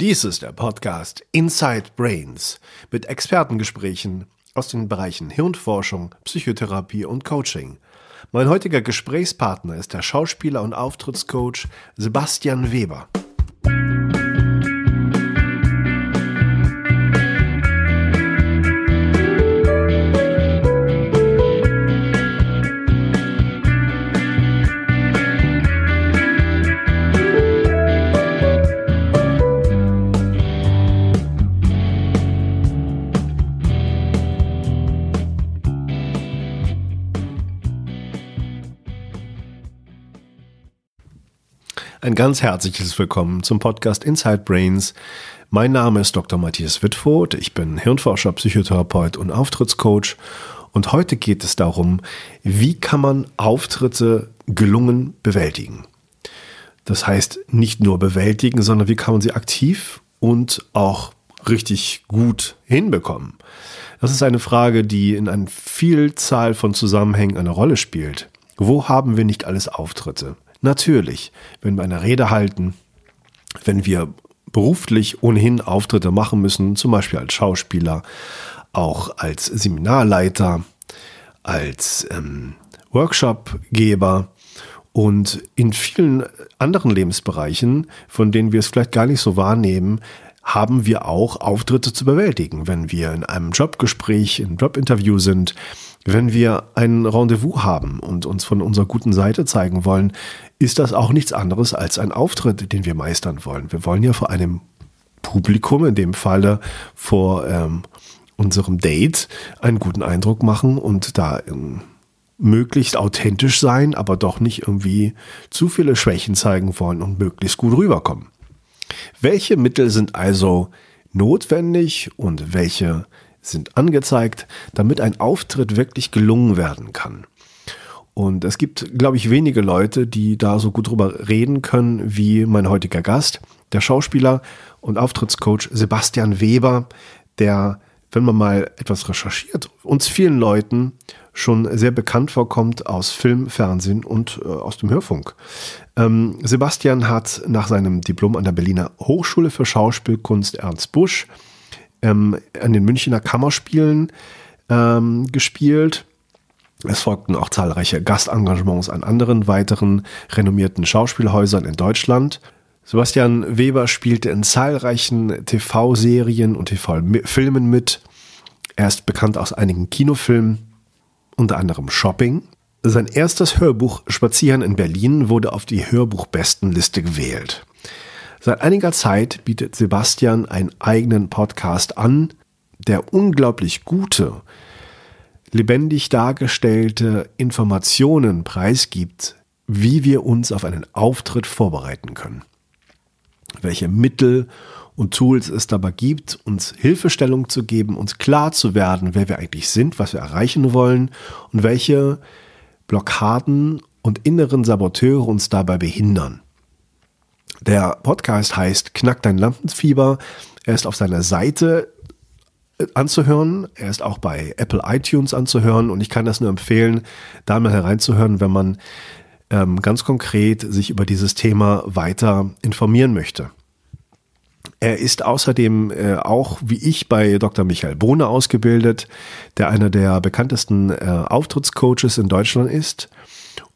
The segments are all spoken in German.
Dies ist der Podcast Inside Brains mit Expertengesprächen aus den Bereichen Hirnforschung, Psychotherapie und Coaching. Mein heutiger Gesprächspartner ist der Schauspieler und Auftrittscoach Sebastian Weber. Ein ganz herzliches Willkommen zum Podcast Inside Brains. Mein Name ist Dr. Matthias Wittfurt. Ich bin Hirnforscher, Psychotherapeut und Auftrittscoach. Und heute geht es darum, wie kann man Auftritte gelungen bewältigen. Das heißt, nicht nur bewältigen, sondern wie kann man sie aktiv und auch richtig gut hinbekommen. Das ist eine Frage, die in einer Vielzahl von Zusammenhängen eine Rolle spielt. Wo haben wir nicht alles Auftritte? Natürlich, wenn wir eine Rede halten, wenn wir beruflich ohnehin Auftritte machen müssen, zum Beispiel als Schauspieler, auch als Seminarleiter, als ähm, Workshopgeber und in vielen anderen Lebensbereichen, von denen wir es vielleicht gar nicht so wahrnehmen, haben wir auch Auftritte zu bewältigen. Wenn wir in einem Jobgespräch, in einem Jobinterview sind, wenn wir ein Rendezvous haben und uns von unserer guten Seite zeigen wollen, ist das auch nichts anderes als ein Auftritt, den wir meistern wollen. Wir wollen ja vor einem Publikum, in dem Falle vor ähm, unserem Date, einen guten Eindruck machen und da ähm, möglichst authentisch sein, aber doch nicht irgendwie zu viele Schwächen zeigen wollen und möglichst gut rüberkommen. Welche Mittel sind also notwendig und welche sind angezeigt, damit ein Auftritt wirklich gelungen werden kann. Und es gibt, glaube ich, wenige Leute, die da so gut drüber reden können wie mein heutiger Gast, der Schauspieler und Auftrittscoach Sebastian Weber, der, wenn man mal etwas recherchiert, uns vielen Leuten schon sehr bekannt vorkommt aus Film, Fernsehen und äh, aus dem Hörfunk. Ähm, Sebastian hat nach seinem Diplom an der Berliner Hochschule für Schauspielkunst Ernst Busch ähm, an den Münchner Kammerspielen ähm, gespielt. Es folgten auch zahlreiche Gastengagements an anderen weiteren renommierten Schauspielhäusern in Deutschland. Sebastian Weber spielte in zahlreichen TV-Serien und TV-Filmen mit. Er ist bekannt aus einigen Kinofilmen, unter anderem Shopping. Sein erstes Hörbuch Spazieren in Berlin wurde auf die Hörbuchbestenliste gewählt. Seit einiger Zeit bietet Sebastian einen eigenen Podcast an, der unglaublich gute, lebendig dargestellte Informationen preisgibt, wie wir uns auf einen Auftritt vorbereiten können. Welche Mittel und Tools es dabei gibt, uns Hilfestellung zu geben, uns klar zu werden, wer wir eigentlich sind, was wir erreichen wollen und welche Blockaden und inneren Saboteure uns dabei behindern. Der Podcast heißt Knack dein Lampenfieber. Er ist auf seiner Seite äh, anzuhören. Er ist auch bei Apple iTunes anzuhören und ich kann das nur empfehlen, da mal hereinzuhören, wenn man ähm, ganz konkret sich über dieses Thema weiter informieren möchte. Er ist außerdem äh, auch, wie ich, bei Dr. Michael Bohne ausgebildet, der einer der bekanntesten äh, Auftrittscoaches in Deutschland ist.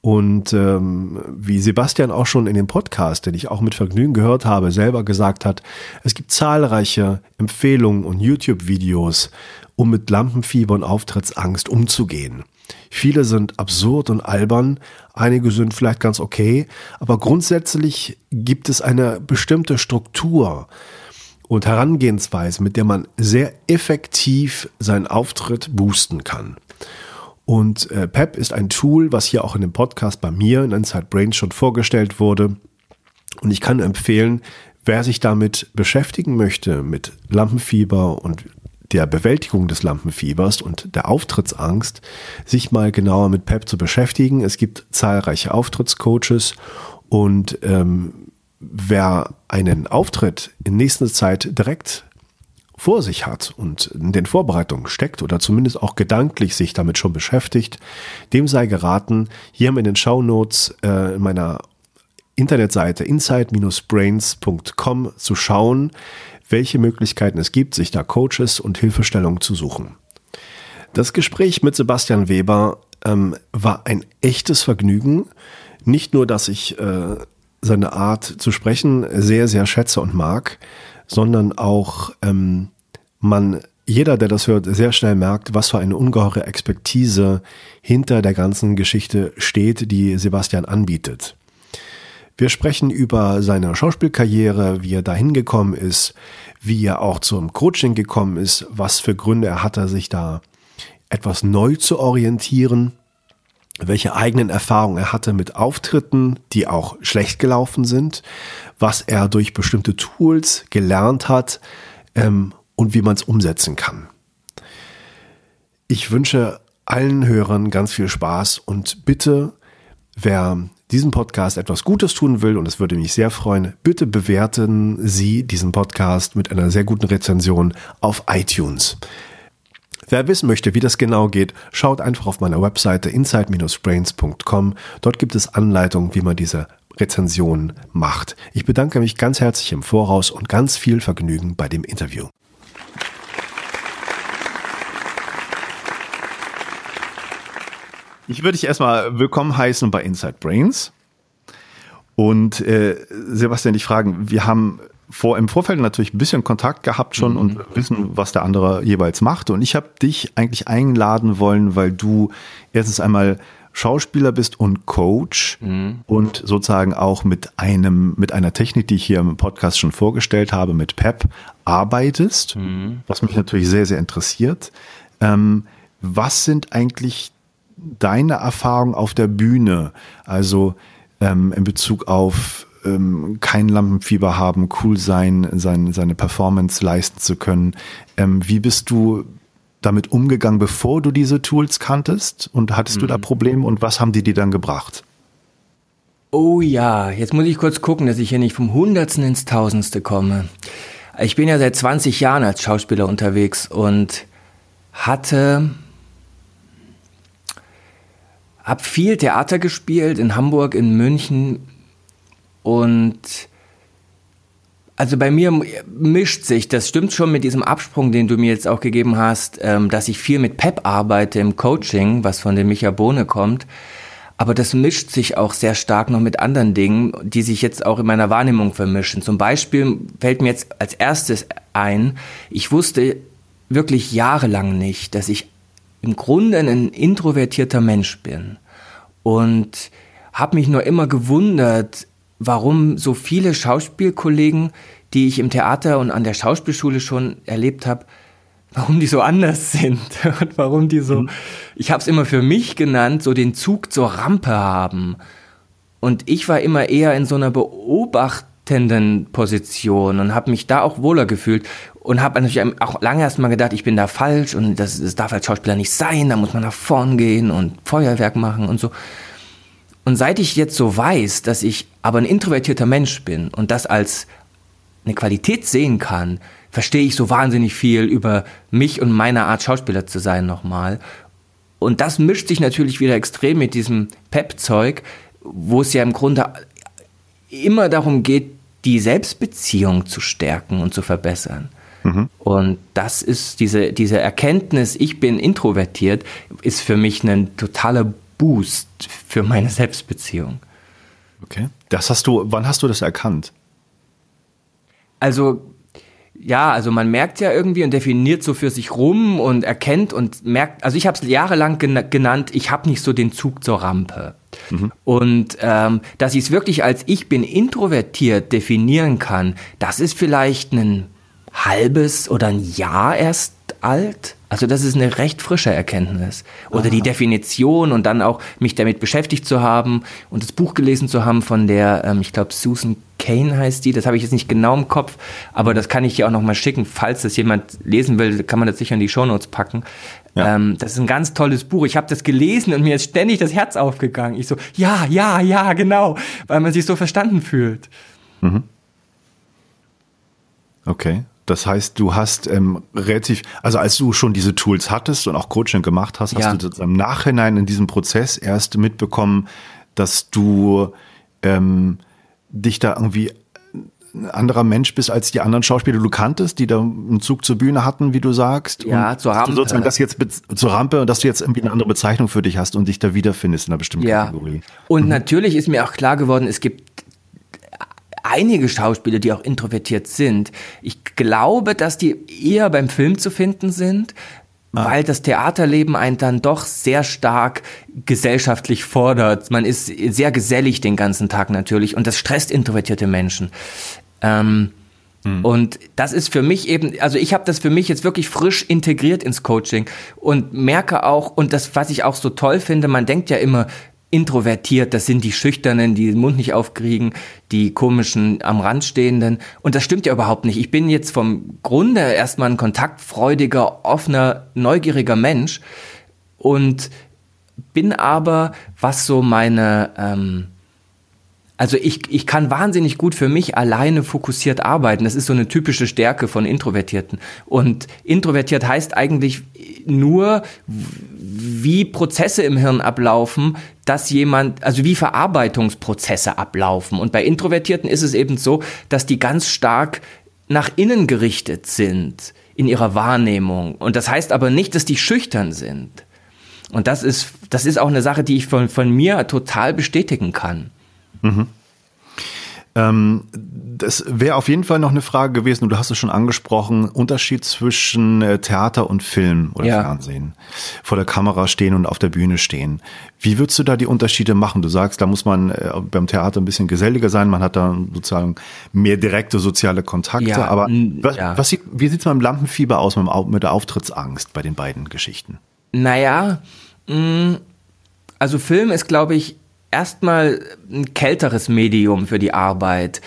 Und ähm, wie Sebastian auch schon in dem Podcast, den ich auch mit Vergnügen gehört habe, selber gesagt hat, es gibt zahlreiche Empfehlungen und YouTube-Videos, um mit Lampenfieber und Auftrittsangst umzugehen. Viele sind absurd und albern, einige sind vielleicht ganz okay, aber grundsätzlich gibt es eine bestimmte Struktur und Herangehensweise, mit der man sehr effektiv seinen Auftritt boosten kann. Und äh, PEP ist ein Tool, was hier auch in dem Podcast bei mir in Inside Brains schon vorgestellt wurde. Und ich kann empfehlen, wer sich damit beschäftigen möchte, mit Lampenfieber und der Bewältigung des Lampenfiebers und der Auftrittsangst, sich mal genauer mit PEP zu beschäftigen. Es gibt zahlreiche Auftrittscoaches und ähm, wer einen Auftritt in nächster Zeit direkt vor sich hat und in den Vorbereitungen steckt oder zumindest auch gedanklich sich damit schon beschäftigt, dem sei geraten, hier in den Shownotes äh, in meiner Internetseite inside-brains.com zu schauen, welche Möglichkeiten es gibt, sich da Coaches und Hilfestellung zu suchen. Das Gespräch mit Sebastian Weber ähm, war ein echtes Vergnügen. Nicht nur, dass ich äh, seine Art zu sprechen sehr, sehr schätze und mag, sondern auch ähm, man jeder, der das hört, sehr schnell merkt, was für eine ungeheure Expertise hinter der ganzen Geschichte steht, die Sebastian anbietet. Wir sprechen über seine Schauspielkarriere, wie er dahin gekommen ist, wie er auch zum Coaching gekommen ist, was für Gründe er hatte, sich da etwas neu zu orientieren, welche eigenen Erfahrungen er hatte mit Auftritten, die auch schlecht gelaufen sind, was er durch bestimmte Tools gelernt hat ähm, und wie man es umsetzen kann. Ich wünsche allen Hörern ganz viel Spaß und bitte, wer diesem Podcast etwas Gutes tun will, und es würde mich sehr freuen, bitte bewerten Sie diesen Podcast mit einer sehr guten Rezension auf iTunes. Wer wissen möchte, wie das genau geht, schaut einfach auf meiner Webseite inside-brains.com. Dort gibt es Anleitungen, wie man diese Rezension macht. Ich bedanke mich ganz herzlich im Voraus und ganz viel Vergnügen bei dem Interview. Ich würde dich erstmal willkommen heißen bei Inside Brains. Und äh, Sebastian, dich fragen, wir haben vor, im Vorfeld natürlich ein bisschen Kontakt gehabt schon mhm. und wissen, was der andere jeweils macht. Und ich habe dich eigentlich einladen wollen, weil du erstens einmal Schauspieler bist und Coach mhm. und sozusagen auch mit einem, mit einer Technik, die ich hier im Podcast schon vorgestellt habe, mit PEP arbeitest, mhm. was mich natürlich sehr, sehr interessiert. Ähm, was sind eigentlich deine Erfahrungen auf der Bühne? Also ähm, in Bezug auf ähm, kein Lampenfieber haben, cool sein, sein, seine Performance leisten zu können. Ähm, wie bist du damit umgegangen, bevor du diese Tools kanntest? Und hattest mhm. du da mhm. Probleme und was haben die dir dann gebracht? Oh ja, jetzt muss ich kurz gucken, dass ich hier nicht vom Hundertsten ins Tausendste komme. Ich bin ja seit 20 Jahren als Schauspieler unterwegs und hatte hab viel Theater gespielt in Hamburg, in München, und also bei mir mischt sich, das stimmt schon mit diesem Absprung, den du mir jetzt auch gegeben hast, ähm, dass ich viel mit Pep arbeite im Coaching, was von dem Micha Bohne kommt. Aber das mischt sich auch sehr stark noch mit anderen Dingen, die sich jetzt auch in meiner Wahrnehmung vermischen. Zum Beispiel fällt mir jetzt als erstes ein, ich wusste wirklich jahrelang nicht, dass ich im Grunde ein introvertierter Mensch bin. Und habe mich nur immer gewundert, warum so viele Schauspielkollegen, die ich im Theater und an der Schauspielschule schon erlebt habe, warum die so anders sind und warum die so, mhm. ich habe es immer für mich genannt, so den Zug zur Rampe haben. Und ich war immer eher in so einer beobachtenden Position und habe mich da auch wohler gefühlt und habe natürlich auch lange erst mal gedacht, ich bin da falsch und das, das darf als Schauspieler nicht sein, da muss man nach vorn gehen und Feuerwerk machen und so. Und seit ich jetzt so weiß, dass ich aber ein introvertierter Mensch bin und das als eine Qualität sehen kann, verstehe ich so wahnsinnig viel über mich und meine Art Schauspieler zu sein nochmal. Und das mischt sich natürlich wieder extrem mit diesem Pep-Zeug, wo es ja im Grunde immer darum geht, die Selbstbeziehung zu stärken und zu verbessern. Mhm. Und das ist diese, diese Erkenntnis, ich bin introvertiert, ist für mich ein totaler Boost für meine Selbstbeziehung. Okay. Das hast du, wann hast du das erkannt? Also, ja, also man merkt ja irgendwie und definiert so für sich rum und erkennt und merkt, also ich habe es jahrelang genannt, ich habe nicht so den Zug zur Rampe. Mhm. Und ähm, dass ich es wirklich als ich bin introvertiert definieren kann, das ist vielleicht ein halbes oder ein Jahr erst alt. Also das ist eine recht frische Erkenntnis. Oder Aha. die Definition und dann auch mich damit beschäftigt zu haben und das Buch gelesen zu haben von der, ähm, ich glaube Susan Kane heißt die, das habe ich jetzt nicht genau im Kopf, aber das kann ich dir auch nochmal schicken, falls das jemand lesen will, kann man das sicher in die Shownotes packen. Ja. Ähm, das ist ein ganz tolles Buch. Ich habe das gelesen und mir ist ständig das Herz aufgegangen. Ich so, ja, ja, ja, genau, weil man sich so verstanden fühlt. Mhm. Okay. Das heißt, du hast ähm, relativ, also als du schon diese Tools hattest und auch Coaching gemacht hast, ja. hast du im Nachhinein in diesem Prozess erst mitbekommen, dass du ähm, dich da irgendwie ein anderer Mensch bist als die anderen Schauspieler, die du kanntest, die da einen Zug zur Bühne hatten, wie du sagst. Ja, und zur Rampe. Sozusagen das jetzt zur Rampe und dass du jetzt irgendwie eine andere Bezeichnung für dich hast und dich da wiederfindest in einer bestimmten ja. Kategorie. Und mhm. natürlich ist mir auch klar geworden, es gibt einige Schauspieler, die auch introvertiert sind. Ich glaube, dass die eher beim Film zu finden sind, Ah. weil das Theaterleben einen dann doch sehr stark gesellschaftlich fordert. Man ist sehr gesellig den ganzen Tag natürlich und das stresst introvertierte Menschen. Ähm, hm. Und das ist für mich eben, also ich habe das für mich jetzt wirklich frisch integriert ins Coaching und merke auch, und das, was ich auch so toll finde, man denkt ja immer, introvertiert, das sind die Schüchternen, die den Mund nicht aufkriegen, die komischen am Rand stehenden. Und das stimmt ja überhaupt nicht. Ich bin jetzt vom Grunde erstmal ein kontaktfreudiger, offener, neugieriger Mensch und bin aber, was so meine, ähm, also ich, ich kann wahnsinnig gut für mich alleine fokussiert arbeiten. Das ist so eine typische Stärke von Introvertierten. Und introvertiert heißt eigentlich nur, wie Prozesse im Hirn ablaufen, dass jemand, also wie Verarbeitungsprozesse ablaufen. Und bei Introvertierten ist es eben so, dass die ganz stark nach innen gerichtet sind in ihrer Wahrnehmung. Und das heißt aber nicht, dass die schüchtern sind. Und das ist, das ist auch eine Sache, die ich von, von mir total bestätigen kann. Mhm. Ähm, das wäre auf jeden Fall noch eine Frage gewesen, und du hast es schon angesprochen, Unterschied zwischen äh, Theater und Film oder ja. Fernsehen. Vor der Kamera stehen und auf der Bühne stehen. Wie würdest du da die Unterschiede machen? Du sagst, da muss man äh, beim Theater ein bisschen geselliger sein, man hat da sozusagen mehr direkte soziale Kontakte. Ja, aber was, ja. was sieht, wie sieht es beim Lampenfieber aus mit, mit der Auftrittsangst bei den beiden Geschichten? Naja, mh, also Film ist, glaube ich, erstmal ein kälteres Medium für die Arbeit.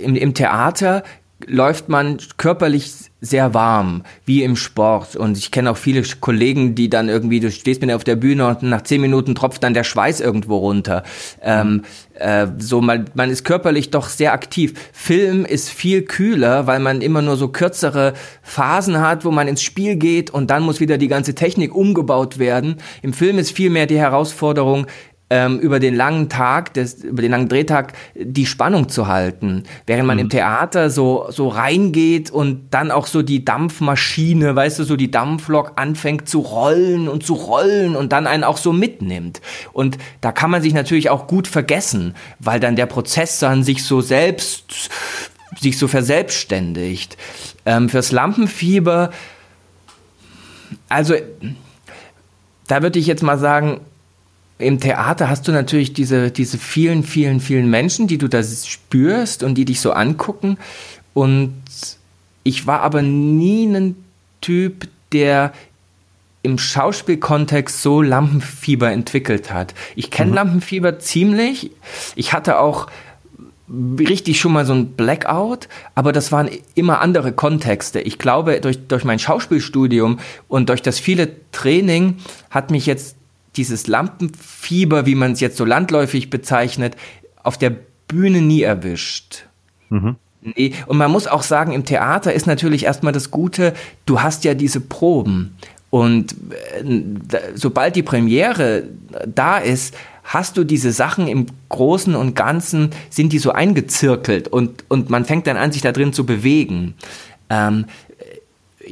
Im, Im Theater läuft man körperlich sehr warm, wie im Sport. Und ich kenne auch viele Kollegen, die dann irgendwie, du stehst mit auf der Bühne und nach zehn Minuten tropft dann der Schweiß irgendwo runter. Ähm, äh, so man, man ist körperlich doch sehr aktiv. Film ist viel kühler, weil man immer nur so kürzere Phasen hat, wo man ins Spiel geht und dann muss wieder die ganze Technik umgebaut werden. Im Film ist viel mehr die Herausforderung, ähm, über den langen Tag, des, über den langen Drehtag die Spannung zu halten. Während man mhm. im Theater so, so reingeht und dann auch so die Dampfmaschine, weißt du, so die Dampflok anfängt zu rollen und zu rollen und dann einen auch so mitnimmt. Und da kann man sich natürlich auch gut vergessen, weil dann der Prozess dann sich so selbst, sich so verselbstständigt. Ähm, fürs Lampenfieber, also, da würde ich jetzt mal sagen, im Theater hast du natürlich diese, diese vielen, vielen, vielen Menschen, die du da spürst und die dich so angucken. Und ich war aber nie ein Typ, der im Schauspielkontext so Lampenfieber entwickelt hat. Ich kenne mhm. Lampenfieber ziemlich. Ich hatte auch richtig schon mal so ein Blackout, aber das waren immer andere Kontexte. Ich glaube, durch, durch mein Schauspielstudium und durch das viele Training hat mich jetzt dieses Lampenfieber, wie man es jetzt so landläufig bezeichnet, auf der Bühne nie erwischt. Mhm. Nee. Und man muss auch sagen, im Theater ist natürlich erstmal das Gute, du hast ja diese Proben. Und äh, sobald die Premiere da ist, hast du diese Sachen im Großen und Ganzen, sind die so eingezirkelt und, und man fängt dann an, sich da drin zu bewegen. Ähm,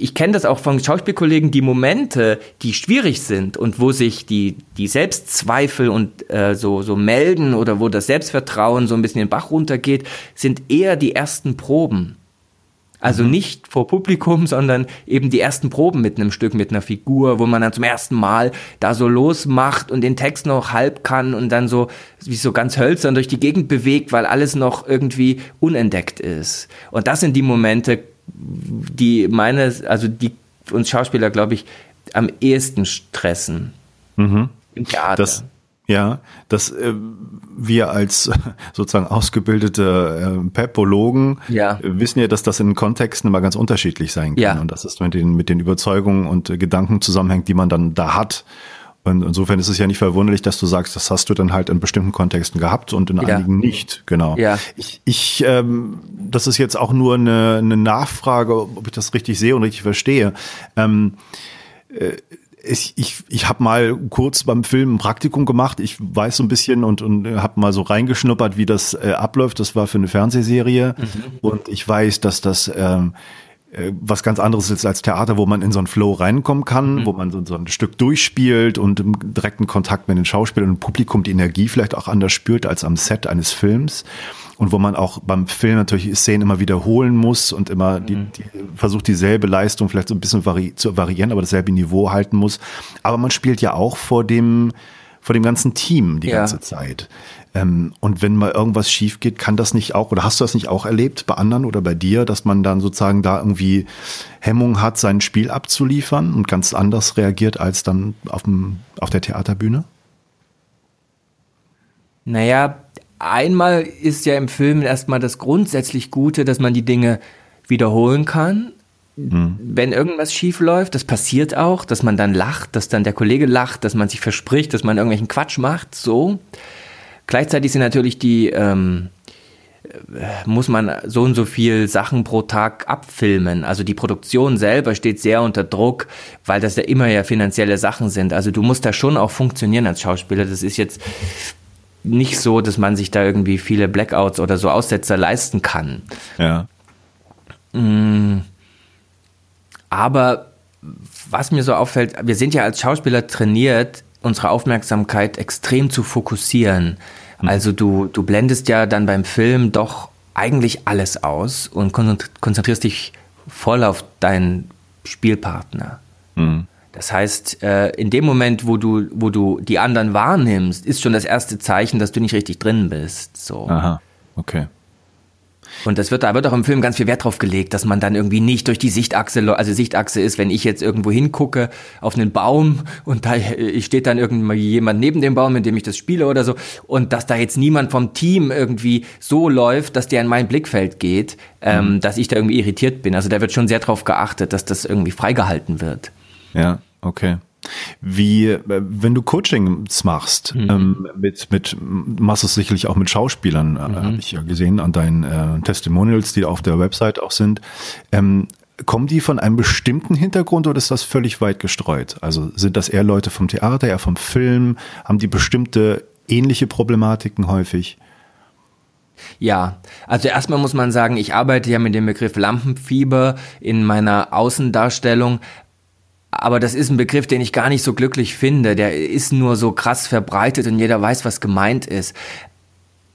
ich kenne das auch von Schauspielkollegen, die Momente, die schwierig sind und wo sich die, die Selbstzweifel und äh, so, so melden oder wo das Selbstvertrauen so ein bisschen den Bach runtergeht, sind eher die ersten Proben. Also mhm. nicht vor Publikum, sondern eben die ersten Proben mit einem Stück, mit einer Figur, wo man dann zum ersten Mal da so losmacht und den Text noch halb kann und dann so wie so ganz hölzern durch die Gegend bewegt, weil alles noch irgendwie unentdeckt ist. Und das sind die Momente, die meine, also die uns Schauspieler, glaube ich, am ehesten stressen. Mhm. Im Theater. Das, ja, dass äh, wir als sozusagen ausgebildete äh, Pepologen ja. Wissen ja, dass das in Kontexten immer ganz unterschiedlich sein kann ja. und dass es mit den, mit den Überzeugungen und äh, Gedanken zusammenhängt, die man dann da hat. Und insofern ist es ja nicht verwunderlich, dass du sagst, das hast du dann halt in bestimmten Kontexten gehabt und in ja. einigen nicht. Genau. Ja. Ich, ich ähm, das ist jetzt auch nur eine, eine Nachfrage, ob ich das richtig sehe und richtig verstehe. Ähm, äh, ich, ich, ich habe mal kurz beim Film ein Praktikum gemacht. Ich weiß so ein bisschen und, und habe mal so reingeschnuppert, wie das äh, abläuft. Das war für eine Fernsehserie. Mhm. Und ich weiß, dass das ähm, äh, was ganz anderes ist als Theater, wo man in so einen Flow reinkommen kann, mhm. wo man so, so, ein Stück durchspielt und im direkten Kontakt mit den Schauspielern und Publikum die Energie vielleicht auch anders spürt als am Set eines Films und wo man auch beim Film natürlich Szenen immer wiederholen muss und immer die, mhm. die versucht dieselbe Leistung vielleicht so ein bisschen vari zu variieren, aber dasselbe Niveau halten muss. Aber man spielt ja auch vor dem vor dem ganzen Team die ja. ganze Zeit. Ähm, und wenn mal irgendwas schief geht, kann das nicht auch, oder hast du das nicht auch erlebt bei anderen oder bei dir, dass man dann sozusagen da irgendwie Hemmung hat, sein Spiel abzuliefern und ganz anders reagiert als dann auf, dem, auf der Theaterbühne? Naja, einmal ist ja im Film erstmal das grundsätzlich Gute, dass man die Dinge wiederholen kann. Mhm. Wenn irgendwas schief läuft, das passiert auch, dass man dann lacht, dass dann der Kollege lacht, dass man sich verspricht, dass man irgendwelchen Quatsch macht, so. Gleichzeitig sind natürlich die, ähm, äh, muss man so und so viel Sachen pro Tag abfilmen. Also die Produktion selber steht sehr unter Druck, weil das ja immer ja finanzielle Sachen sind. Also du musst da schon auch funktionieren als Schauspieler. Das ist jetzt nicht so, dass man sich da irgendwie viele Blackouts oder so Aussetzer leisten kann. Ja. Mm. Aber was mir so auffällt, wir sind ja als Schauspieler trainiert, unsere Aufmerksamkeit extrem zu fokussieren. Mhm. Also du, du blendest ja dann beim Film doch eigentlich alles aus und konzentrierst dich voll auf deinen Spielpartner. Mhm. Das heißt, äh, in dem Moment, wo du, wo du die anderen wahrnimmst, ist schon das erste Zeichen, dass du nicht richtig drin bist. So. Aha, okay. Und das wird, da wird auch im Film ganz viel Wert drauf gelegt, dass man dann irgendwie nicht durch die Sichtachse, also Sichtachse ist, wenn ich jetzt irgendwo hingucke auf einen Baum und da steht dann irgendwie jemand neben dem Baum, in dem ich das spiele oder so, und dass da jetzt niemand vom Team irgendwie so läuft, dass der in mein Blickfeld geht, ähm, mhm. dass ich da irgendwie irritiert bin. Also da wird schon sehr drauf geachtet, dass das irgendwie freigehalten wird. Ja, okay. Wie, äh, wenn du Coachings machst, mhm. ähm, mit, mit, machst du es sicherlich auch mit Schauspielern, äh, mhm. habe ich ja gesehen an deinen äh, Testimonials, die auf der Website auch sind. Ähm, kommen die von einem bestimmten Hintergrund oder ist das völlig weit gestreut? Also sind das eher Leute vom Theater, eher vom Film? Haben die bestimmte ähnliche Problematiken häufig? Ja, also erstmal muss man sagen, ich arbeite ja mit dem Begriff Lampenfieber in meiner Außendarstellung, aber das ist ein Begriff, den ich gar nicht so glücklich finde. Der ist nur so krass verbreitet und jeder weiß, was gemeint ist.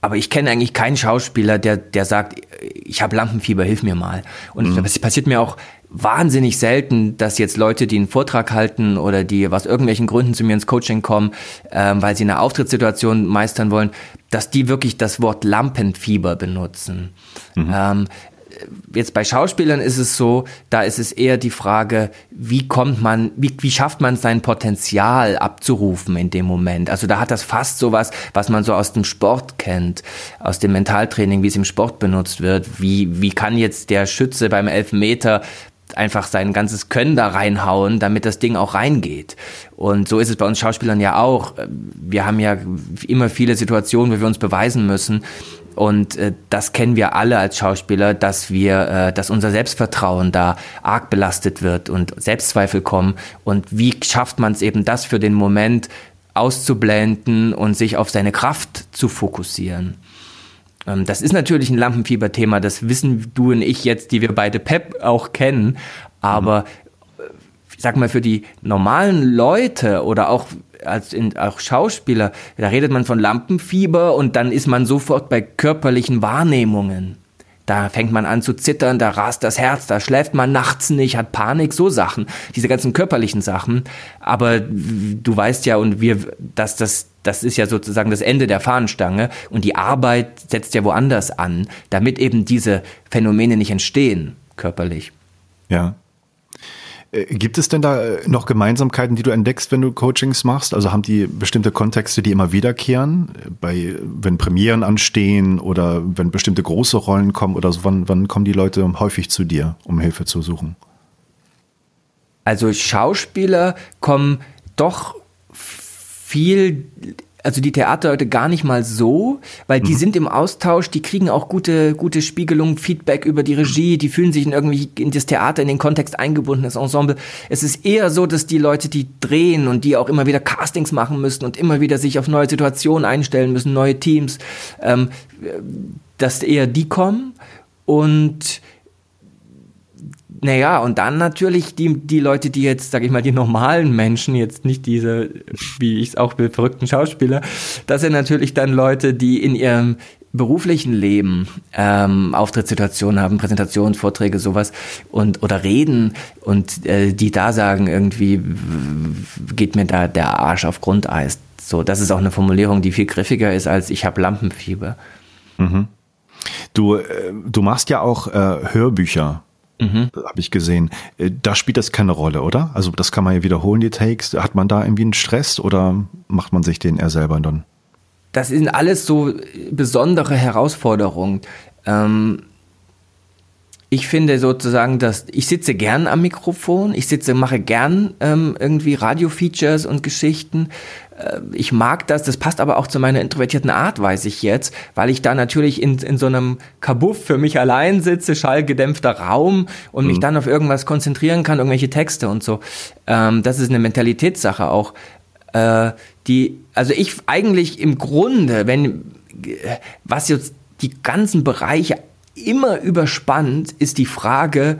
Aber ich kenne eigentlich keinen Schauspieler, der, der sagt, ich habe Lampenfieber, hilf mir mal. Und mhm. das passiert mir auch wahnsinnig selten, dass jetzt Leute, die einen Vortrag halten oder die aus irgendwelchen Gründen zu mir ins Coaching kommen, ähm, weil sie eine Auftrittssituation meistern wollen, dass die wirklich das Wort Lampenfieber benutzen. Mhm. Ähm, jetzt bei Schauspielern ist es so, da ist es eher die Frage, wie kommt man, wie, wie schafft man sein Potenzial abzurufen in dem Moment? Also da hat das fast sowas, was man so aus dem Sport kennt, aus dem Mentaltraining, wie es im Sport benutzt wird. Wie, wie kann jetzt der Schütze beim Elfmeter einfach sein ganzes Können da reinhauen, damit das Ding auch reingeht. Und so ist es bei uns Schauspielern ja auch. Wir haben ja immer viele Situationen, wo wir uns beweisen müssen. Und äh, das kennen wir alle als Schauspieler, dass wir, äh, dass unser Selbstvertrauen da arg belastet wird und Selbstzweifel kommen. Und wie schafft man es eben, das für den Moment auszublenden und sich auf seine Kraft zu fokussieren? Ähm, das ist natürlich ein Lampenfieberthema, das wissen du und ich jetzt, die wir beide Pep auch kennen. Aber mhm. Sag mal, für die normalen Leute oder auch als in, auch Schauspieler, da redet man von Lampenfieber und dann ist man sofort bei körperlichen Wahrnehmungen. Da fängt man an zu zittern, da rast das Herz, da schläft man nachts nicht, hat Panik, so Sachen, diese ganzen körperlichen Sachen. Aber du weißt ja und wir, dass das, das ist ja sozusagen das Ende der Fahnenstange und die Arbeit setzt ja woanders an, damit eben diese Phänomene nicht entstehen, körperlich. Ja. Äh, gibt es denn da äh, noch Gemeinsamkeiten, die du entdeckst, wenn du Coachings machst? Also haben die bestimmte Kontexte, die immer wiederkehren? Bei, wenn Premieren anstehen oder wenn bestimmte große Rollen kommen oder so, wann, wann kommen die Leute häufig zu dir, um Hilfe zu suchen? Also Schauspieler kommen doch viel also die Theaterleute gar nicht mal so, weil die mhm. sind im Austausch, die kriegen auch gute, gute Spiegelung, Feedback über die Regie, die fühlen sich in irgendwie in das Theater, in den Kontext eingebunden, das Ensemble. Es ist eher so, dass die Leute, die drehen und die auch immer wieder Castings machen müssen und immer wieder sich auf neue Situationen einstellen müssen, neue Teams, ähm, dass eher die kommen und naja, und dann natürlich die, die Leute, die jetzt, sag ich mal, die normalen Menschen, jetzt nicht diese, wie ich es auch will, verrückten Schauspieler, das sind natürlich dann Leute, die in ihrem beruflichen Leben ähm, Auftrittssituationen haben, Präsentationen, Vorträge, sowas und oder reden und äh, die da sagen irgendwie geht mir da der Arsch auf Grundeis. So, das ist auch eine Formulierung, die viel griffiger ist als ich habe Lampenfieber. Mhm. Du, äh, du machst ja auch äh, Hörbücher Mhm. Habe ich gesehen. Äh, da spielt das keine Rolle, oder? Also das kann man ja wiederholen, die Takes. Hat man da irgendwie einen Stress oder macht man sich den eher selber dann? Das sind alles so besondere Herausforderungen. Ähm, ich finde sozusagen, dass ich sitze gern am Mikrofon, ich sitze, mache gern ähm, irgendwie Radio-Features und Geschichten. Äh, ich mag das, das passt aber auch zu meiner introvertierten Art, weiß ich jetzt, weil ich da natürlich in, in so einem Kabuff für mich allein sitze, schallgedämpfter Raum und mhm. mich dann auf irgendwas konzentrieren kann, irgendwelche Texte und so. Ähm, das ist eine Mentalitätssache auch. Äh, die, also ich eigentlich im Grunde, wenn, was jetzt die ganzen Bereiche immer überspannt, ist die Frage,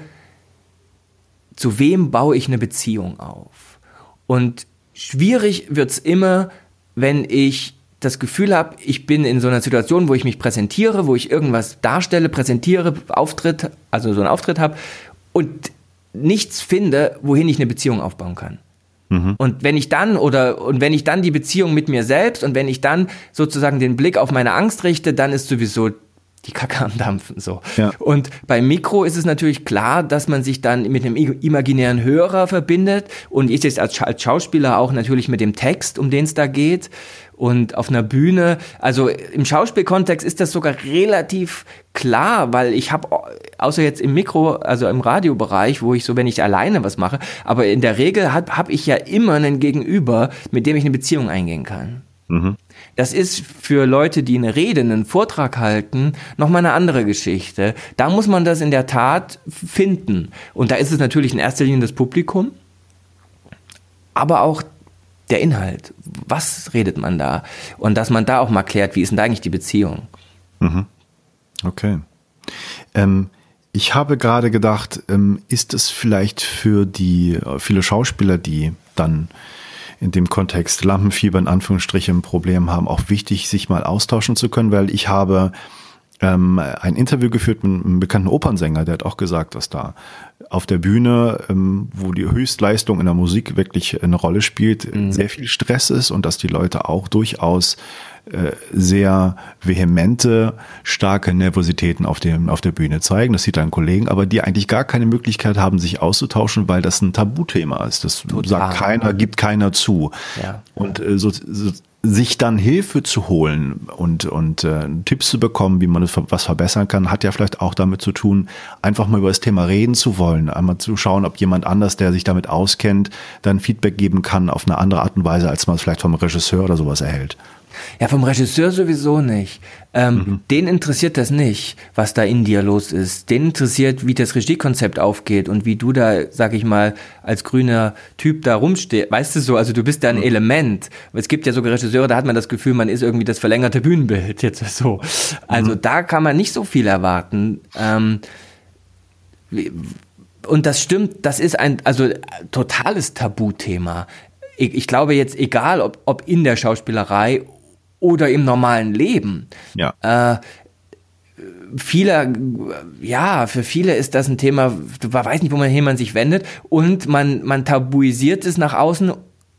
zu wem baue ich eine Beziehung auf? Und schwierig wird's immer, wenn ich das Gefühl habe, ich bin in so einer Situation, wo ich mich präsentiere, wo ich irgendwas darstelle, präsentiere, Auftritt, also so einen Auftritt habe und nichts finde, wohin ich eine Beziehung aufbauen kann. Mhm. Und wenn ich dann oder und wenn ich dann die Beziehung mit mir selbst und wenn ich dann sozusagen den Blick auf meine Angst richte, dann ist sowieso die Kacke am Dampfen. So. Ja. Und beim Mikro ist es natürlich klar, dass man sich dann mit einem imaginären Hörer verbindet und ich jetzt als, als Schauspieler auch natürlich mit dem Text, um den es da geht. Und auf einer Bühne, also im Schauspielkontext ist das sogar relativ klar, weil ich habe, außer jetzt im Mikro, also im Radiobereich, wo ich so, wenn ich alleine was mache, aber in der Regel habe hab ich ja immer einen Gegenüber, mit dem ich eine Beziehung eingehen kann. Mhm. Das ist für Leute, die eine Rede, einen Vortrag halten, nochmal eine andere Geschichte. Da muss man das in der Tat finden. Und da ist es natürlich in erster Linie das Publikum, aber auch der Inhalt. Was redet man da? Und dass man da auch mal klärt, wie ist denn da eigentlich die Beziehung? Mhm. Okay. Ähm, ich habe gerade gedacht, ähm, ist es vielleicht für die äh, viele Schauspieler, die dann in dem Kontext Lampenfieber in Anführungsstrichen ein Problem haben, auch wichtig, sich mal austauschen zu können, weil ich habe ähm, ein Interview geführt mit einem bekannten Opernsänger, der hat auch gesagt, dass da auf der Bühne, ähm, wo die Höchstleistung in der Musik wirklich eine Rolle spielt, mhm. sehr viel Stress ist und dass die Leute auch durchaus sehr vehemente, starke Nervositäten auf, dem, auf der Bühne zeigen. Das sieht ein Kollegen, aber die eigentlich gar keine Möglichkeit haben, sich auszutauschen, weil das ein Tabuthema ist. Das Total. sagt keiner, gibt keiner zu. Ja. Und äh, so, so sich dann Hilfe zu holen und, und äh, Tipps zu bekommen, wie man was verbessern kann, hat ja vielleicht auch damit zu tun, einfach mal über das Thema reden zu wollen, einmal zu schauen, ob jemand anders, der sich damit auskennt, dann Feedback geben kann auf eine andere Art und Weise, als man es vielleicht vom Regisseur oder sowas erhält. Ja, vom Regisseur sowieso nicht. Ähm, mhm. Den interessiert das nicht, was da in dir los ist. Den interessiert, wie das Regiekonzept aufgeht und wie du da, sag ich mal, als grüner Typ da rumstehst. Weißt du so, also du bist da ein mhm. Element. Es gibt ja sogar Regisseure, da hat man das Gefühl, man ist irgendwie das verlängerte Bühnenbild jetzt so. Also mhm. da kann man nicht so viel erwarten. Ähm, und das stimmt, das ist ein also totales Tabuthema. Ich, ich glaube jetzt, egal ob, ob in der Schauspielerei oder im normalen Leben. Ja. Äh, viele, ja, für viele ist das ein Thema, du weißt nicht, wohin man sich wendet und man, man tabuisiert es nach außen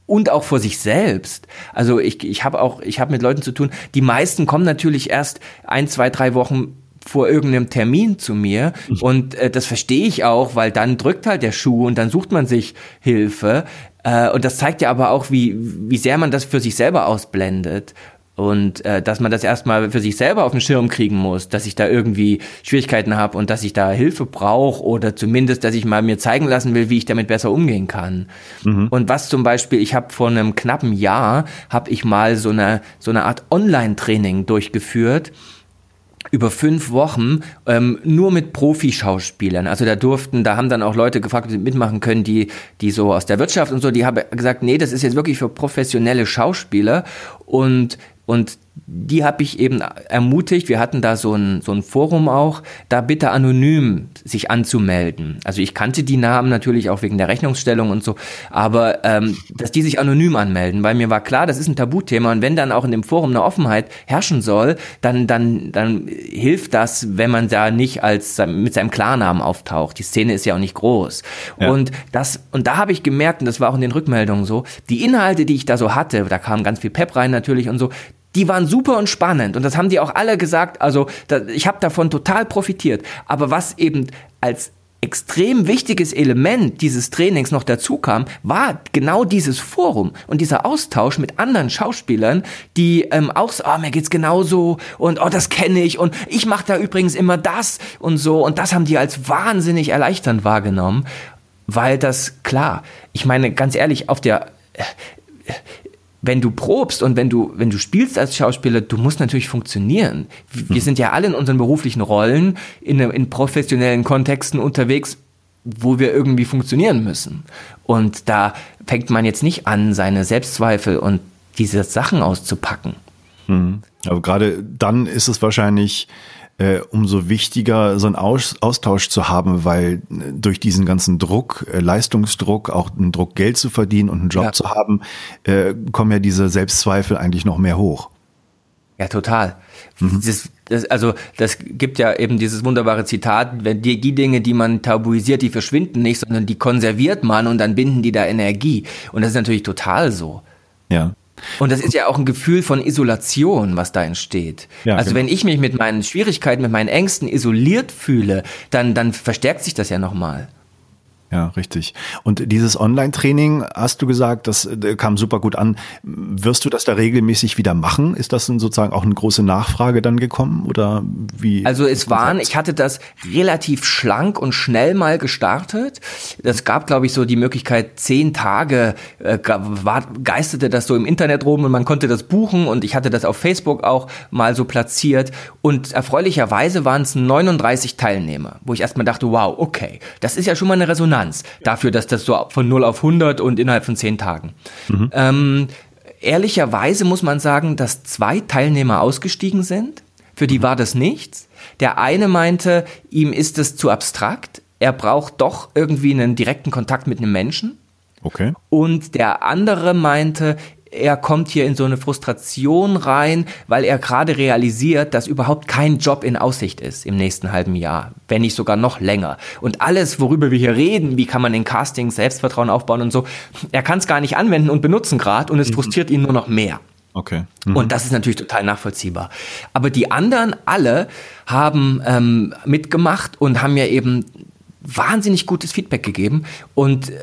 und auch vor sich selbst. Also ich, ich habe auch, ich habe mit Leuten zu tun, die meisten kommen natürlich erst ein, zwei, drei Wochen vor irgendeinem Termin zu mir mhm. und äh, das verstehe ich auch, weil dann drückt halt der Schuh und dann sucht man sich Hilfe äh, und das zeigt ja aber auch, wie, wie sehr man das für sich selber ausblendet und äh, dass man das erstmal für sich selber auf den Schirm kriegen muss, dass ich da irgendwie Schwierigkeiten habe und dass ich da Hilfe brauche oder zumindest, dass ich mal mir zeigen lassen will, wie ich damit besser umgehen kann. Mhm. Und was zum Beispiel, ich habe vor einem knappen Jahr habe ich mal so eine so eine Art Online-Training durchgeführt über fünf Wochen ähm, nur mit Profischauspielern. Also da durften, da haben dann auch Leute gefragt, die mitmachen können, die, die so aus der Wirtschaft und so, die haben gesagt, nee, das ist jetzt wirklich für professionelle Schauspieler. Und und die habe ich eben ermutigt, wir hatten da so ein, so ein Forum auch, da bitte anonym sich anzumelden. Also ich kannte die Namen natürlich auch wegen der Rechnungsstellung und so, aber ähm, dass die sich anonym anmelden, weil mir war klar, das ist ein Tabuthema und wenn dann auch in dem Forum eine Offenheit herrschen soll, dann, dann, dann hilft das, wenn man da nicht als mit seinem Klarnamen auftaucht. Die Szene ist ja auch nicht groß. Ja. Und das, und da habe ich gemerkt, und das war auch in den Rückmeldungen so, die Inhalte, die ich da so hatte, da kam ganz viel Pep rein natürlich und so, die waren super und spannend und das haben die auch alle gesagt. Also da, ich habe davon total profitiert. Aber was eben als extrem wichtiges Element dieses Trainings noch dazu kam, war genau dieses Forum und dieser Austausch mit anderen Schauspielern, die ähm, auch so, oh, mir geht's genauso und oh, das kenne ich und ich mache da übrigens immer das und so und das haben die als wahnsinnig erleichternd wahrgenommen, weil das klar, ich meine ganz ehrlich, auf der wenn du probst und wenn du, wenn du spielst als Schauspieler, du musst natürlich funktionieren. Wir sind ja alle in unseren beruflichen Rollen, in, in professionellen Kontexten unterwegs, wo wir irgendwie funktionieren müssen. Und da fängt man jetzt nicht an, seine Selbstzweifel und diese Sachen auszupacken. Mhm. Aber gerade dann ist es wahrscheinlich äh, umso wichtiger, so einen Aus Austausch zu haben, weil äh, durch diesen ganzen Druck, äh, Leistungsdruck, auch einen Druck, Geld zu verdienen und einen Job ja. zu haben, äh, kommen ja diese Selbstzweifel eigentlich noch mehr hoch. Ja, total. Mhm. Das, das, also das gibt ja eben dieses wunderbare Zitat, wenn die, die Dinge, die man tabuisiert, die verschwinden nicht, sondern die konserviert man und dann binden die da Energie. Und das ist natürlich total so. Ja. Und das ist ja auch ein Gefühl von Isolation, was da entsteht. Ja, also genau. wenn ich mich mit meinen Schwierigkeiten, mit meinen Ängsten isoliert fühle, dann, dann verstärkt sich das ja nochmal. Ja, richtig. Und dieses Online-Training, hast du gesagt, das äh, kam super gut an. Wirst du das da regelmäßig wieder machen? Ist das sozusagen auch eine große Nachfrage dann gekommen oder wie? Also es waren, ich hatte das relativ schlank und schnell mal gestartet. Das gab, glaube ich, so die Möglichkeit, zehn Tage äh, war, geisterte das so im Internet rum und man konnte das buchen und ich hatte das auf Facebook auch mal so platziert und erfreulicherweise waren es 39 Teilnehmer, wo ich erstmal dachte, wow, okay, das ist ja schon mal eine Resonanz. Resonanz dafür, dass das so von 0 auf 100 und innerhalb von 10 Tagen. Mhm. Ähm, ehrlicherweise muss man sagen, dass zwei Teilnehmer ausgestiegen sind. Für die mhm. war das nichts. Der eine meinte, ihm ist es zu abstrakt. Er braucht doch irgendwie einen direkten Kontakt mit einem Menschen. Okay. Und der andere meinte, er kommt hier in so eine Frustration rein, weil er gerade realisiert, dass überhaupt kein Job in Aussicht ist im nächsten halben Jahr, wenn nicht sogar noch länger. Und alles, worüber wir hier reden, wie kann man in Castings Selbstvertrauen aufbauen und so, er kann es gar nicht anwenden und benutzen gerade und es mhm. frustriert ihn nur noch mehr. Okay. Mhm. Und das ist natürlich total nachvollziehbar. Aber die anderen alle haben ähm, mitgemacht und haben mir eben wahnsinnig gutes Feedback gegeben. Und äh,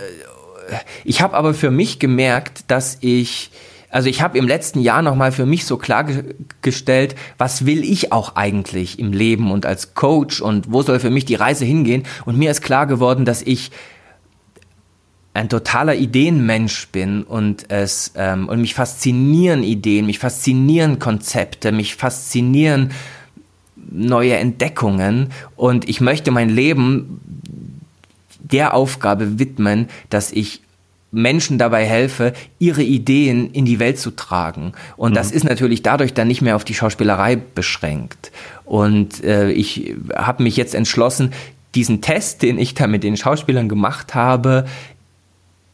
ich habe aber für mich gemerkt, dass ich also ich habe im letzten Jahr nochmal für mich so klargestellt, was will ich auch eigentlich im Leben und als Coach und wo soll für mich die Reise hingehen. Und mir ist klar geworden, dass ich ein totaler Ideenmensch bin und es ähm, und mich faszinieren Ideen, mich faszinieren Konzepte, mich faszinieren neue Entdeckungen und ich möchte mein Leben der Aufgabe widmen, dass ich Menschen dabei helfe, ihre Ideen in die Welt zu tragen. Und mhm. das ist natürlich dadurch dann nicht mehr auf die Schauspielerei beschränkt. Und äh, ich habe mich jetzt entschlossen, diesen Test, den ich da mit den Schauspielern gemacht habe,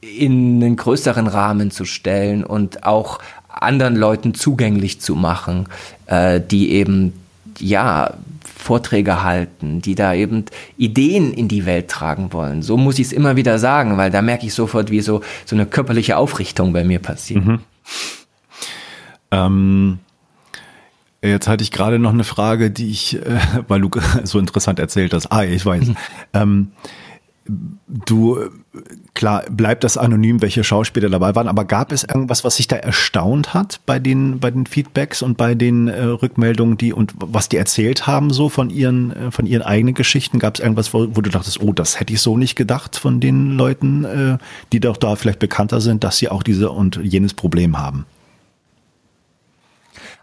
in einen größeren Rahmen zu stellen und auch anderen Leuten zugänglich zu machen, äh, die eben ja Vorträge halten, die da eben Ideen in die Welt tragen wollen. So muss ich es immer wieder sagen, weil da merke ich sofort, wie so, so eine körperliche Aufrichtung bei mir passiert. Mhm. Ähm, jetzt hatte ich gerade noch eine Frage, die ich, äh, weil du so interessant erzählt hast. Ah, ich weiß. Mhm. Ähm, du, klar, bleibt das anonym, welche Schauspieler dabei waren, aber gab es irgendwas, was sich da erstaunt hat bei den, bei den Feedbacks und bei den äh, Rückmeldungen, die und was die erzählt haben, so von ihren, äh, von ihren eigenen Geschichten? Gab es irgendwas, wo, wo, du dachtest, oh, das hätte ich so nicht gedacht von den Leuten, äh, die doch da vielleicht bekannter sind, dass sie auch diese und jenes Problem haben?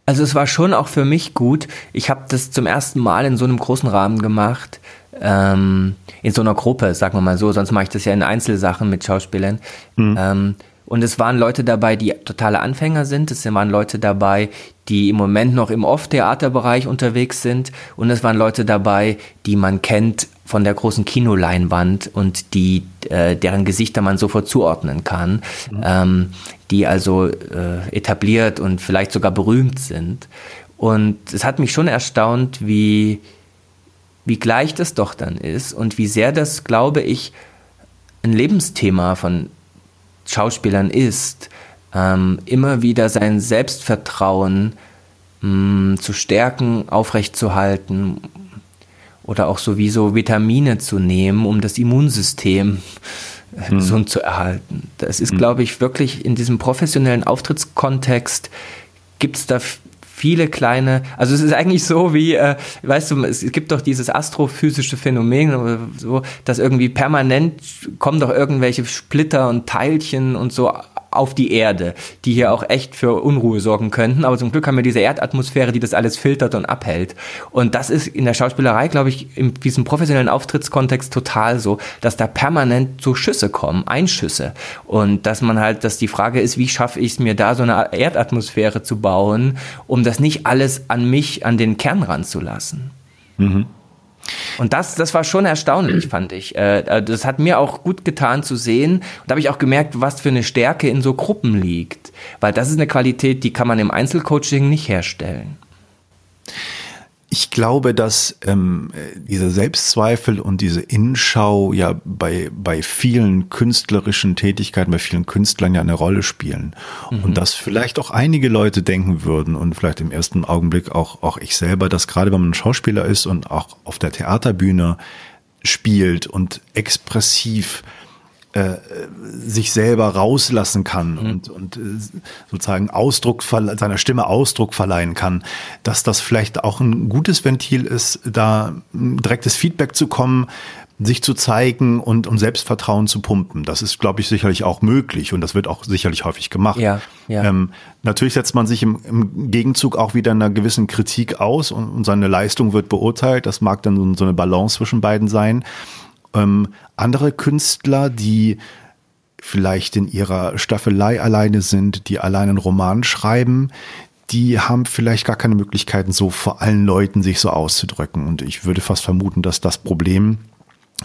Also es war schon auch für mich gut. Ich habe das zum ersten Mal in so einem großen Rahmen gemacht, ähm, in so einer Gruppe, sagen wir mal so. Sonst mache ich das ja in Einzelsachen mit Schauspielern. Mhm. Ähm, und es waren Leute dabei, die totale Anfänger sind. Es waren Leute dabei, die im Moment noch im Off-Theaterbereich unterwegs sind. Und es waren Leute dabei, die man kennt von der großen Kinoleinwand und die, äh, deren Gesichter man sofort zuordnen kann. Mhm. Ähm, die also äh, etabliert und vielleicht sogar berühmt sind. Und es hat mich schon erstaunt, wie, wie gleich das doch dann ist und wie sehr das, glaube ich, ein Lebensthema von Schauspielern ist, ähm, immer wieder sein Selbstvertrauen mh, mm, zu stärken, aufrechtzuerhalten oder auch sowieso Vitamine zu nehmen, um das Immunsystem mhm. gesund zu erhalten. Das ist, mhm. glaube ich, wirklich in diesem professionellen Auftrittskontext gibt es da viele kleine, also es ist eigentlich so wie, äh, weißt du, es gibt doch dieses astrophysische Phänomen oder so, dass irgendwie permanent kommen doch irgendwelche Splitter und Teilchen und so auf die Erde, die hier auch echt für Unruhe sorgen könnten. Aber zum Glück haben wir diese Erdatmosphäre, die das alles filtert und abhält. Und das ist in der Schauspielerei, glaube ich, in diesem professionellen Auftrittskontext total so, dass da permanent so Schüsse kommen, Einschüsse. Und dass man halt, dass die Frage ist, wie schaffe ich es mir da so eine Erdatmosphäre zu bauen, um das nicht alles an mich, an den Kern ranzulassen. Mhm. Und das, das war schon erstaunlich, fand ich. Äh, äh, das hat mir auch gut getan zu sehen. Und da habe ich auch gemerkt, was für eine Stärke in so Gruppen liegt. Weil das ist eine Qualität, die kann man im Einzelcoaching nicht herstellen. Ich glaube, dass ähm, diese Selbstzweifel und diese Innenschau ja bei, bei vielen künstlerischen Tätigkeiten, bei vielen Künstlern ja eine Rolle spielen. Mhm. Und dass vielleicht auch einige Leute denken würden und vielleicht im ersten Augenblick auch, auch ich selber, dass gerade wenn man ein Schauspieler ist und auch auf der Theaterbühne spielt und expressiv äh, sich selber rauslassen kann mhm. und, und äh, sozusagen Ausdruck seiner Stimme Ausdruck verleihen kann, dass das vielleicht auch ein gutes Ventil ist, da direktes Feedback zu kommen, sich zu zeigen und um Selbstvertrauen zu pumpen. Das ist, glaube ich, sicherlich auch möglich und das wird auch sicherlich häufig gemacht. Ja, ja. Ähm, natürlich setzt man sich im, im, Gegenzug auch wieder einer gewissen Kritik aus und, und seine Leistung wird beurteilt. Das mag dann so eine Balance zwischen beiden sein. Ähm, andere Künstler, die vielleicht in ihrer Staffelei alleine sind, die allein einen Roman schreiben, die haben vielleicht gar keine Möglichkeiten, so vor allen Leuten sich so auszudrücken. Und ich würde fast vermuten, dass das Problem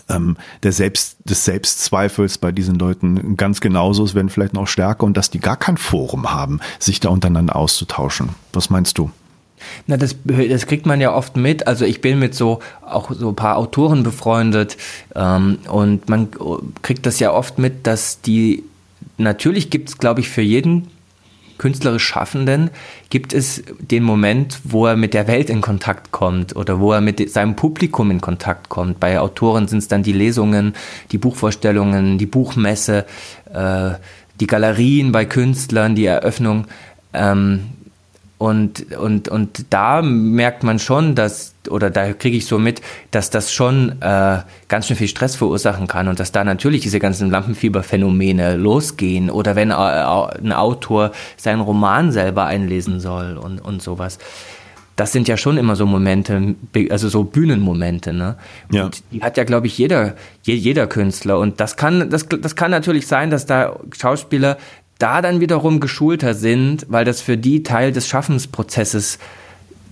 ähm, der Selbst, des Selbstzweifels bei diesen Leuten ganz genauso ist, wenn vielleicht noch stärker und dass die gar kein Forum haben, sich da untereinander auszutauschen. Was meinst du? Na, das, das kriegt man ja oft mit. Also ich bin mit so auch so ein paar Autoren befreundet ähm, und man kriegt das ja oft mit, dass die natürlich gibt es, glaube ich, für jeden künstlerisch Schaffenden gibt es den Moment, wo er mit der Welt in Kontakt kommt oder wo er mit seinem Publikum in Kontakt kommt. Bei Autoren sind es dann die Lesungen, die Buchvorstellungen, die Buchmesse, äh, die Galerien bei Künstlern, die Eröffnung. Ähm, und, und, und da merkt man schon, dass, oder da kriege ich so mit, dass das schon äh, ganz schön viel Stress verursachen kann und dass da natürlich diese ganzen Lampenfieberphänomene losgehen oder wenn äh, ein Autor seinen Roman selber einlesen soll und, und sowas. Das sind ja schon immer so Momente, also so Bühnenmomente, ne? Ja. Und die hat ja, glaube ich, jeder, jeder Künstler. Und das kann, das, das kann natürlich sein, dass da Schauspieler da dann wiederum geschulter sind, weil das für die Teil des Schaffensprozesses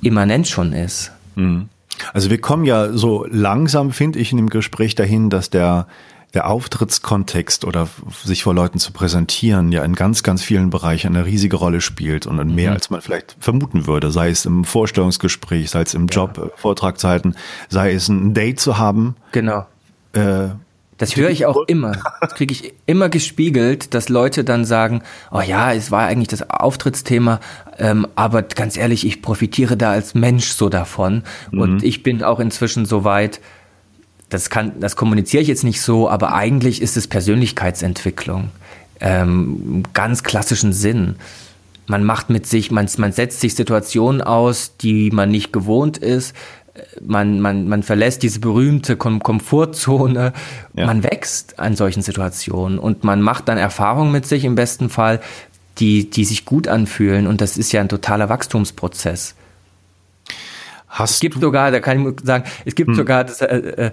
immanent schon ist. Mhm. Also wir kommen ja so langsam, finde ich, in dem Gespräch dahin, dass der, der Auftrittskontext oder sich vor Leuten zu präsentieren ja in ganz, ganz vielen Bereichen eine riesige Rolle spielt und mehr, mhm. als man vielleicht vermuten würde. Sei es im Vorstellungsgespräch, sei es im Job, ja. Vortragszeiten, sei es ein Date zu haben. Genau. Äh, das höre ich auch immer. Das kriege ich immer gespiegelt, dass Leute dann sagen, oh ja, es war eigentlich das Auftrittsthema, ähm, aber ganz ehrlich, ich profitiere da als Mensch so davon. Mhm. Und ich bin auch inzwischen so weit, das kann, das kommuniziere ich jetzt nicht so, aber eigentlich ist es Persönlichkeitsentwicklung. Ähm, ganz klassischen Sinn. Man macht mit sich, man, man setzt sich Situationen aus, die man nicht gewohnt ist. Man, man, man verlässt diese berühmte Kom Komfortzone. Ja. Man wächst an solchen Situationen und man macht dann Erfahrungen mit sich im besten Fall, die, die sich gut anfühlen. Und das ist ja ein totaler Wachstumsprozess. Hast es gibt sogar, da kann ich sagen, es gibt hm. sogar, das, äh,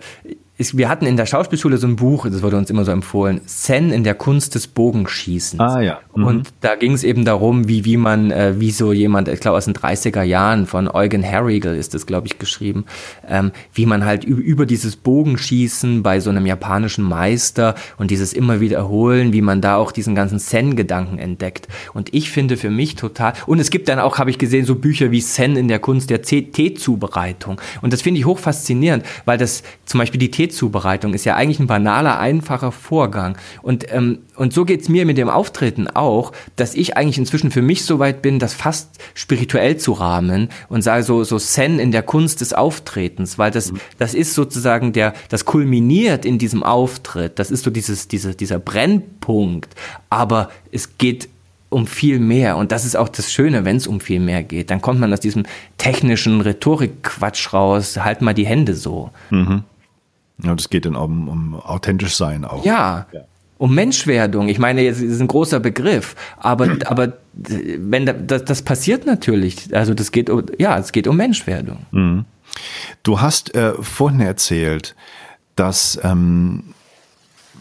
ist, wir hatten in der Schauspielschule so ein Buch, das wurde uns immer so empfohlen, Zen in der Kunst des Bogenschießens. Ah ja. Mhm. Und da ging es eben darum, wie, wie man, äh, wie so jemand, ich glaube aus den 30er Jahren von Eugen Herrigel ist das, glaube ich, geschrieben, ähm, wie man halt über dieses Bogenschießen bei so einem japanischen Meister und dieses immer wiederholen, wie man da auch diesen ganzen Zen-Gedanken entdeckt. Und ich finde für mich total, und es gibt dann auch, habe ich gesehen, so Bücher wie Zen in der Kunst der Teezubereitung. Und das finde ich hoch faszinierend, weil das zum Beispiel die Tee Teezubereitung ist ja eigentlich ein banaler, einfacher Vorgang. Und, ähm, und so geht's mir mit dem Auftreten auch, dass ich eigentlich inzwischen für mich so weit bin, das fast spirituell zu rahmen und sage so, so Zen in der Kunst des Auftretens, weil das, mhm. das ist sozusagen der, das kulminiert in diesem Auftritt. Das ist so dieses, diese, dieser Brennpunkt. Aber es geht um viel mehr. Und das ist auch das Schöne, wenn es um viel mehr geht. Dann kommt man aus diesem technischen Rhetorikquatsch raus, halt mal die Hände so. Mhm. Ja, das geht dann um, um authentisch sein auch. Ja. ja. Um Menschwerdung. Ich meine, jetzt ist ein großer Begriff, aber, aber wenn das, das passiert natürlich. Also das geht um, ja, es geht um Menschwerdung. Mhm. Du hast äh, vorhin erzählt, dass, ähm,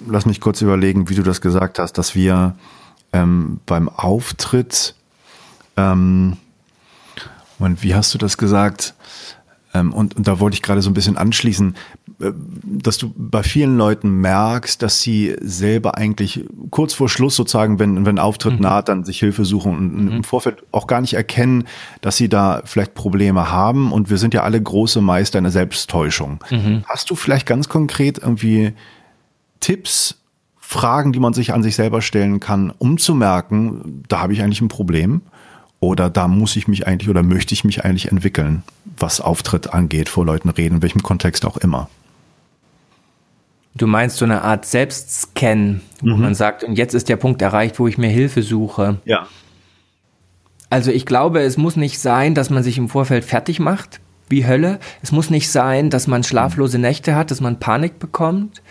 lass mich kurz überlegen, wie du das gesagt hast, dass wir ähm, beim Auftritt, ähm, und wie hast du das gesagt? Ähm, und, und da wollte ich gerade so ein bisschen anschließen, dass du bei vielen Leuten merkst, dass sie selber eigentlich kurz vor Schluss sozusagen, wenn, wenn Auftritt mhm. naht, dann sich Hilfe suchen und mhm. im Vorfeld auch gar nicht erkennen, dass sie da vielleicht Probleme haben. Und wir sind ja alle große Meister in der Selbsttäuschung. Mhm. Hast du vielleicht ganz konkret irgendwie Tipps, Fragen, die man sich an sich selber stellen kann, um zu merken, da habe ich eigentlich ein Problem? Oder da muss ich mich eigentlich oder möchte ich mich eigentlich entwickeln, was Auftritt angeht, vor Leuten reden, in welchem Kontext auch immer. Du meinst so eine Art Selbstscan, wo mhm. man sagt, und jetzt ist der Punkt erreicht, wo ich mir Hilfe suche. Ja. Also ich glaube, es muss nicht sein, dass man sich im Vorfeld fertig macht, wie Hölle. Es muss nicht sein, dass man schlaflose Nächte hat, dass man Panik bekommt.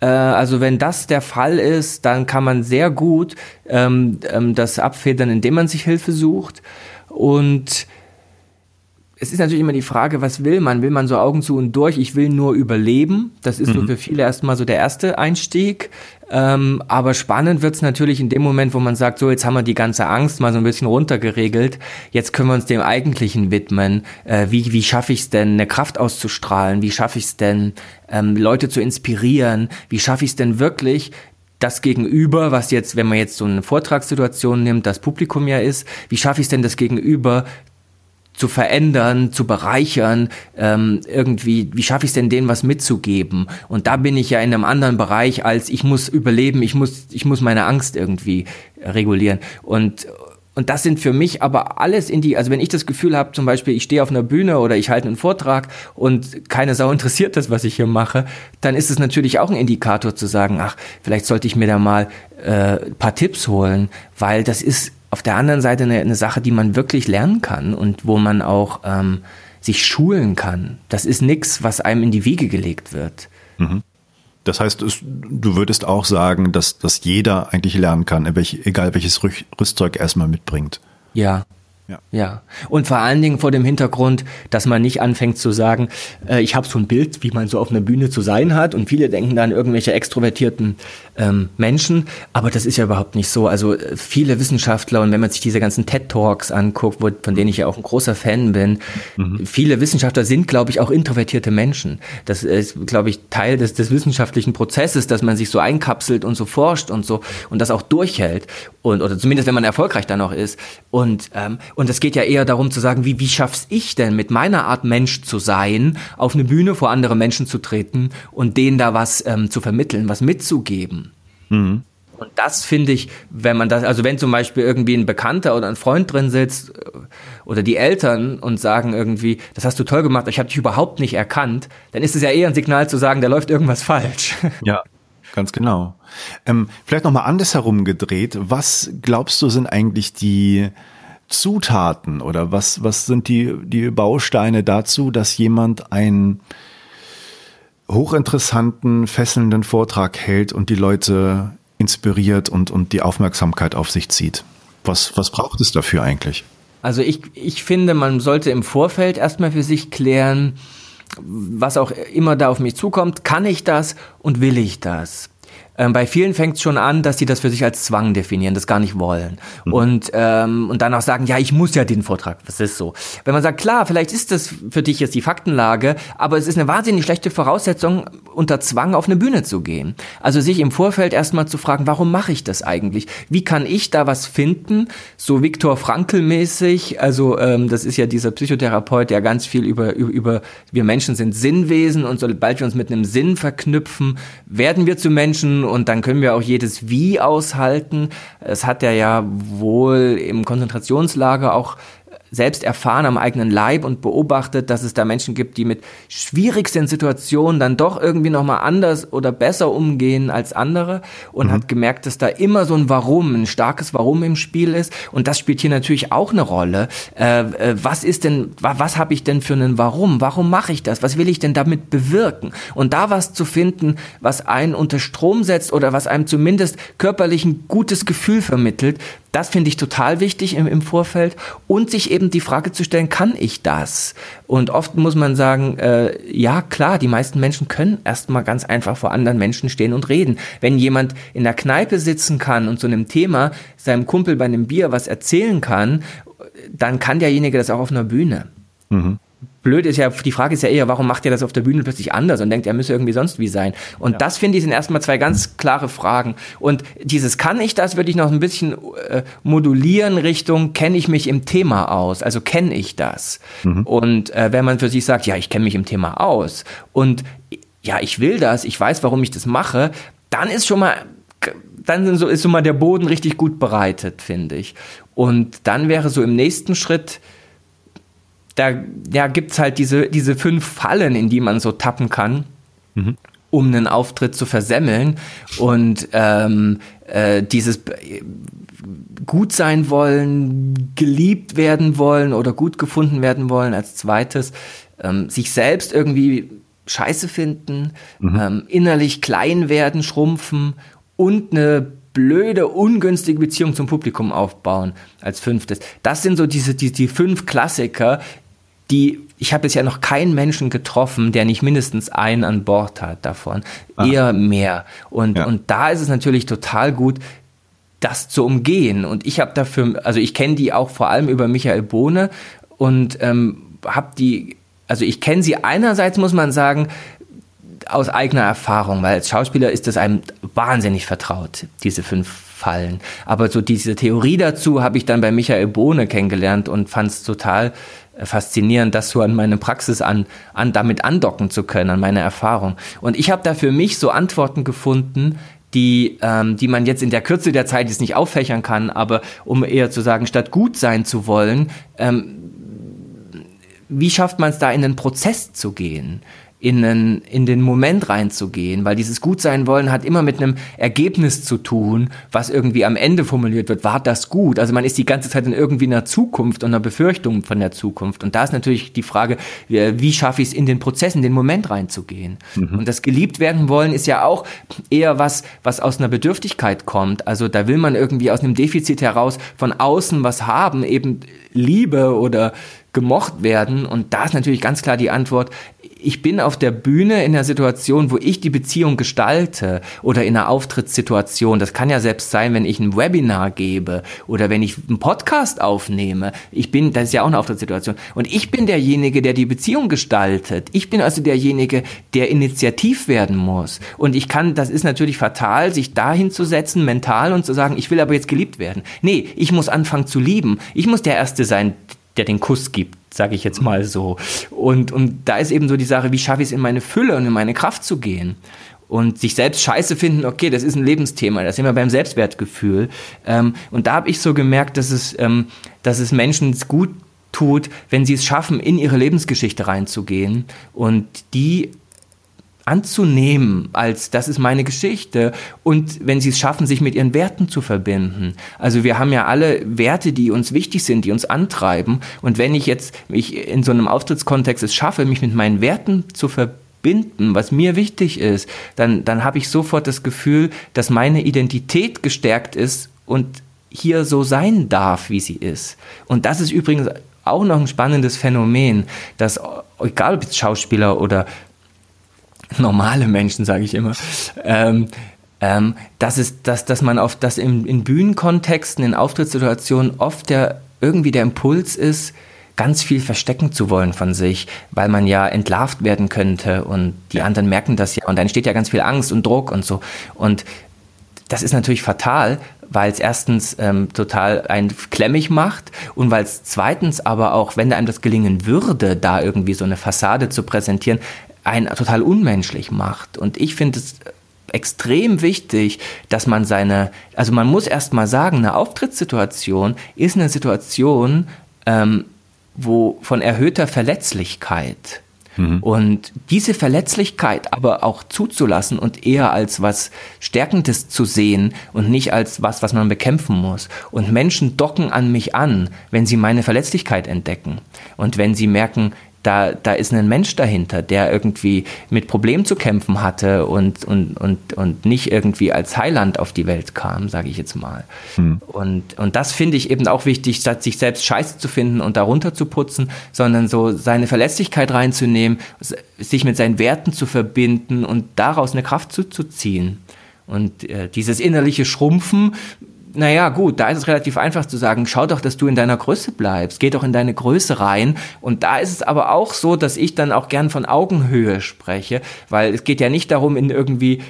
Äh, also wenn das der Fall ist, dann kann man sehr gut ähm, ähm, das abfedern, indem man sich Hilfe sucht. Und es ist natürlich immer die Frage, was will man? Will man so Augen zu und durch? Ich will nur überleben. Das ist mhm. so für viele erstmal so der erste Einstieg. Ähm, aber spannend wird's natürlich in dem Moment, wo man sagt, so jetzt haben wir die ganze Angst mal so ein bisschen runtergeregelt. Jetzt können wir uns dem Eigentlichen widmen. Äh, wie wie schaffe ich es denn, eine Kraft auszustrahlen? Wie schaffe ich es denn, ähm, Leute zu inspirieren? Wie schaffe ich es denn wirklich, das Gegenüber, was jetzt, wenn man jetzt so eine Vortragssituation nimmt, das Publikum ja ist, wie schaffe ich es denn, das Gegenüber zu verändern, zu bereichern, ähm, irgendwie, wie schaffe ich es denn, denen was mitzugeben? Und da bin ich ja in einem anderen Bereich, als ich muss überleben, ich muss, ich muss meine Angst irgendwie regulieren. Und und das sind für mich aber alles in die, also wenn ich das Gefühl habe, zum Beispiel, ich stehe auf einer Bühne oder ich halte einen Vortrag und keine Sau interessiert das, was ich hier mache, dann ist es natürlich auch ein Indikator zu sagen, ach, vielleicht sollte ich mir da mal äh, paar Tipps holen, weil das ist auf der anderen Seite eine, eine Sache, die man wirklich lernen kann und wo man auch ähm, sich schulen kann. Das ist nichts, was einem in die Wiege gelegt wird. Mhm. Das heißt, es, du würdest auch sagen, dass, dass jeder eigentlich lernen kann, egal welches Rüstzeug erstmal mitbringt. Ja, ja. ja. Und vor allen Dingen vor dem Hintergrund, dass man nicht anfängt zu sagen, äh, ich habe so ein Bild, wie man so auf einer Bühne zu sein hat. Und viele denken dann irgendwelche extrovertierten ähm, Menschen. Aber das ist ja überhaupt nicht so. Also äh, viele Wissenschaftler und wenn man sich diese ganzen TED Talks anguckt, wo, von denen ich ja auch ein großer Fan bin, mhm. viele Wissenschaftler sind, glaube ich, auch introvertierte Menschen. Das ist, glaube ich, Teil des, des wissenschaftlichen Prozesses, dass man sich so einkapselt und so forscht und so und das auch durchhält. Und, oder zumindest, wenn man erfolgreich dann noch ist. Und ähm, und es geht ja eher darum zu sagen, wie, wie schaff's ich denn mit meiner Art Mensch zu sein, auf eine Bühne vor andere Menschen zu treten und denen da was ähm, zu vermitteln, was mitzugeben. Mhm. Und das finde ich, wenn man das, also wenn zum Beispiel irgendwie ein Bekannter oder ein Freund drin sitzt äh, oder die Eltern und sagen irgendwie, das hast du toll gemacht, ich habe dich überhaupt nicht erkannt, dann ist es ja eher ein Signal zu sagen, da läuft irgendwas falsch. Ja, ganz genau. Ähm, vielleicht nochmal andersherum gedreht. Was glaubst du sind eigentlich die Zutaten oder was, was sind die, die Bausteine dazu, dass jemand einen hochinteressanten, fesselnden Vortrag hält und die Leute inspiriert und, und die Aufmerksamkeit auf sich zieht? Was, was braucht es dafür eigentlich? Also ich, ich finde, man sollte im Vorfeld erstmal für sich klären, was auch immer da auf mich zukommt, kann ich das und will ich das? Ähm, bei vielen fängt es schon an, dass sie das für sich als Zwang definieren, das gar nicht wollen. Mhm. Und, ähm, und dann auch sagen, ja, ich muss ja den Vortrag, das ist so. Wenn man sagt, klar, vielleicht ist das für dich jetzt die Faktenlage, aber es ist eine wahnsinnig schlechte Voraussetzung, unter Zwang auf eine Bühne zu gehen. Also sich im Vorfeld erstmal zu fragen, warum mache ich das eigentlich? Wie kann ich da was finden? So Viktor Frankl mäßig, also ähm, das ist ja dieser Psychotherapeut, der ganz viel über, über, über, wir Menschen sind Sinnwesen und sobald wir uns mit einem Sinn verknüpfen, werden wir zu Menschen und dann können wir auch jedes Wie aushalten. Es hat er ja wohl im Konzentrationslager auch selbst erfahren am eigenen Leib und beobachtet, dass es da Menschen gibt, die mit schwierigsten Situationen dann doch irgendwie nochmal anders oder besser umgehen als andere und mhm. hat gemerkt, dass da immer so ein Warum, ein starkes Warum im Spiel ist und das spielt hier natürlich auch eine Rolle. Äh, äh, was ist denn, was, was habe ich denn für einen Warum? Warum mache ich das? Was will ich denn damit bewirken? Und da was zu finden, was einen unter Strom setzt oder was einem zumindest körperlich ein gutes Gefühl vermittelt, das finde ich total wichtig im, im Vorfeld und sich eben die Frage zu stellen, kann ich das? Und oft muss man sagen, äh, ja klar, die meisten Menschen können erstmal ganz einfach vor anderen Menschen stehen und reden. Wenn jemand in der Kneipe sitzen kann und zu einem Thema seinem Kumpel bei einem Bier was erzählen kann, dann kann derjenige das auch auf einer Bühne. Mhm blöd ist ja, die Frage ist ja eher, warum macht er das auf der Bühne plötzlich anders und denkt, er müsse irgendwie sonst wie sein? Und ja. das finde ich sind erstmal zwei ganz klare Fragen. Und dieses kann ich das, würde ich noch ein bisschen äh, modulieren Richtung, kenne ich mich im Thema aus? Also kenne ich das? Mhm. Und äh, wenn man für sich sagt, ja, ich kenne mich im Thema aus und ja, ich will das, ich weiß, warum ich das mache, dann ist schon mal dann ist so mal der Boden richtig gut bereitet, finde ich. Und dann wäre so im nächsten Schritt da ja, gibt es halt diese, diese fünf Fallen, in die man so tappen kann, mhm. um einen Auftritt zu versemmeln. Und ähm, äh, dieses gut sein wollen, geliebt werden wollen oder gut gefunden werden wollen als zweites, ähm, sich selbst irgendwie scheiße finden, mhm. ähm, innerlich klein werden, schrumpfen und eine blöde, ungünstige Beziehung zum Publikum aufbauen als fünftes. Das sind so diese, die, die fünf Klassiker, die, ich habe bisher noch keinen Menschen getroffen, der nicht mindestens einen an Bord hat davon. Aha. Eher mehr. Und, ja. und da ist es natürlich total gut, das zu umgehen. Und ich habe dafür, also ich kenne die auch vor allem über Michael Bohne und ähm, habe die, also ich kenne sie einerseits, muss man sagen, aus eigener Erfahrung, weil als Schauspieler ist es einem wahnsinnig vertraut, diese fünf Fallen. Aber so diese Theorie dazu habe ich dann bei Michael Bohne kennengelernt und fand es total faszinierend, das so an meine Praxis an, an damit andocken zu können, an meine Erfahrung. Und ich habe da für mich so Antworten gefunden, die, ähm, die man jetzt in der Kürze der Zeit jetzt nicht auffächern kann, aber um eher zu sagen, statt gut sein zu wollen, ähm, wie schafft man es da in den Prozess zu gehen? In den, in den Moment reinzugehen, weil dieses Gutsein wollen hat immer mit einem Ergebnis zu tun, was irgendwie am Ende formuliert wird. War das gut? Also man ist die ganze Zeit in irgendwie einer Zukunft und einer Befürchtung von der Zukunft. Und da ist natürlich die Frage, wie schaffe ich es in den Prozess, in den Moment reinzugehen? Mhm. Und das geliebt werden wollen ist ja auch eher was, was aus einer Bedürftigkeit kommt. Also da will man irgendwie aus einem Defizit heraus von außen was haben, eben Liebe oder gemocht werden. Und da ist natürlich ganz klar die Antwort, ich bin auf der Bühne in der Situation, wo ich die Beziehung gestalte oder in einer Auftrittssituation. Das kann ja selbst sein, wenn ich ein Webinar gebe oder wenn ich einen Podcast aufnehme. Ich bin, das ist ja auch eine Auftrittssituation. Und ich bin derjenige, der die Beziehung gestaltet. Ich bin also derjenige, der initiativ werden muss. Und ich kann, das ist natürlich fatal, sich dahin zu setzen, mental und zu sagen, ich will aber jetzt geliebt werden. Nee, ich muss anfangen zu lieben. Ich muss der Erste sein, der den Kuss gibt sage ich jetzt mal so. Und, und da ist eben so die Sache, wie schaffe ich es in meine Fülle und in meine Kraft zu gehen? und sich selbst scheiße finden, okay, das ist ein Lebensthema, das sind wir beim Selbstwertgefühl. Ähm, und da habe ich so gemerkt, dass es, ähm, dass es Menschen gut tut, wenn sie es schaffen, in ihre Lebensgeschichte reinzugehen und die anzunehmen, als das ist meine Geschichte und wenn sie es schaffen, sich mit ihren Werten zu verbinden. Also wir haben ja alle Werte, die uns wichtig sind, die uns antreiben und wenn ich jetzt mich in so einem Auftrittskontext es schaffe, mich mit meinen Werten zu verbinden, was mir wichtig ist, dann, dann habe ich sofort das Gefühl, dass meine Identität gestärkt ist und hier so sein darf, wie sie ist. Und das ist übrigens auch noch ein spannendes Phänomen, dass egal ob Schauspieler oder normale Menschen, sage ich immer, ähm, ähm, dass, es, dass, dass man auf das in, in Bühnenkontexten, in Auftrittssituationen oft der, irgendwie der Impuls ist, ganz viel verstecken zu wollen von sich, weil man ja entlarvt werden könnte und die anderen merken das ja. Und dann entsteht ja ganz viel Angst und Druck und so. Und das ist natürlich fatal, weil es erstens ähm, total ein klemmig macht und weil es zweitens aber auch, wenn einem das gelingen würde, da irgendwie so eine Fassade zu präsentieren, einen total unmenschlich macht. Und ich finde es extrem wichtig, dass man seine, also man muss erst mal sagen, eine Auftrittssituation ist eine Situation, ähm, wo von erhöhter Verletzlichkeit. Mhm. Und diese Verletzlichkeit aber auch zuzulassen und eher als was Stärkendes zu sehen und nicht als was, was man bekämpfen muss. Und Menschen docken an mich an, wenn sie meine Verletzlichkeit entdecken. Und wenn sie merken, da, da ist ein Mensch dahinter, der irgendwie mit Problemen zu kämpfen hatte und, und, und, und nicht irgendwie als Heiland auf die Welt kam, sage ich jetzt mal. Hm. Und, und das finde ich eben auch wichtig, statt sich selbst scheiße zu finden und darunter zu putzen, sondern so seine Verlässlichkeit reinzunehmen, sich mit seinen Werten zu verbinden und daraus eine Kraft zuzuziehen. Und äh, dieses innerliche Schrumpfen, naja, gut, da ist es relativ einfach zu sagen, schau doch, dass du in deiner Größe bleibst, geh doch in deine Größe rein. Und da ist es aber auch so, dass ich dann auch gern von Augenhöhe spreche, weil es geht ja nicht darum, in irgendwie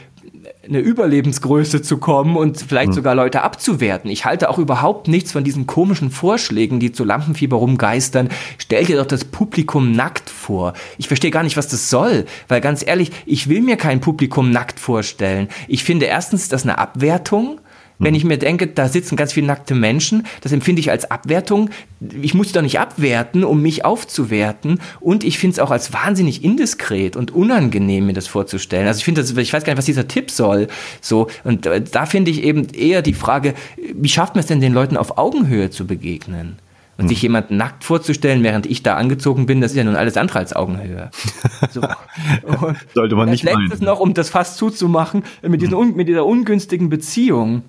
eine Überlebensgröße zu kommen und vielleicht mhm. sogar Leute abzuwerten. Ich halte auch überhaupt nichts von diesen komischen Vorschlägen, die zu Lampenfieber rumgeistern. Stell dir doch das Publikum nackt vor. Ich verstehe gar nicht, was das soll, weil ganz ehrlich, ich will mir kein Publikum nackt vorstellen. Ich finde erstens das eine Abwertung wenn ich mir denke, da sitzen ganz viele nackte Menschen, das empfinde ich als Abwertung. Ich muss doch nicht abwerten, um mich aufzuwerten. Und ich finde es auch als wahnsinnig indiskret und unangenehm, mir das vorzustellen. Also ich finde, ich weiß gar nicht, was dieser Tipp soll. So und äh, da finde ich eben eher die Frage, wie schafft man es denn, den Leuten auf Augenhöhe zu begegnen? Und sich jemanden nackt vorzustellen, während ich da angezogen bin, das ist ja nun alles andere als Augenhöhe. So. Sollte man nicht Letztes meinen. noch, um das fast zuzumachen, mit, diesen, mit dieser ungünstigen Beziehung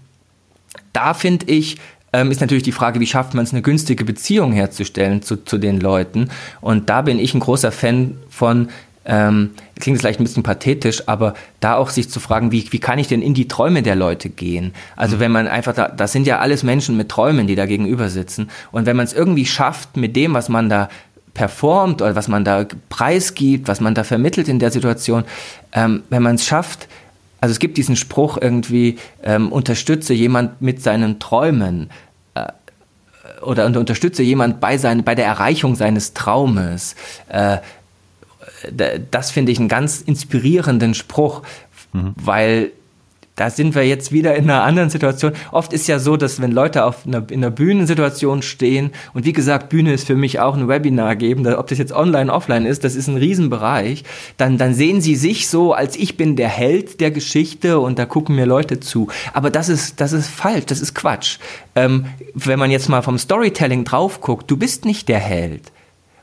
da finde ich, ähm, ist natürlich die Frage, wie schafft man es, eine günstige Beziehung herzustellen zu, zu den Leuten. Und da bin ich ein großer Fan von, ähm, klingt vielleicht ein bisschen pathetisch, aber da auch sich zu fragen, wie, wie kann ich denn in die Träume der Leute gehen? Also mhm. wenn man einfach da, das sind ja alles Menschen mit Träumen, die da gegenüber sitzen. Und wenn man es irgendwie schafft, mit dem, was man da performt oder was man da preisgibt, was man da vermittelt in der Situation, ähm, wenn man es schafft, also es gibt diesen Spruch irgendwie, ähm, unterstütze jemand mit seinen Träumen äh, oder unterstütze jemand bei, sein, bei der Erreichung seines Traumes. Äh, das finde ich einen ganz inspirierenden Spruch, mhm. weil da sind wir jetzt wieder in einer anderen Situation. Oft ist ja so, dass wenn Leute auf einer, in einer Bühnensituation stehen, und wie gesagt, Bühne ist für mich auch ein Webinar geben, ob das jetzt online, offline ist, das ist ein Riesenbereich, dann, dann sehen sie sich so, als ich bin der Held der Geschichte und da gucken mir Leute zu. Aber das ist, das ist falsch, das ist Quatsch. Ähm, wenn man jetzt mal vom Storytelling drauf guckt, du bist nicht der Held.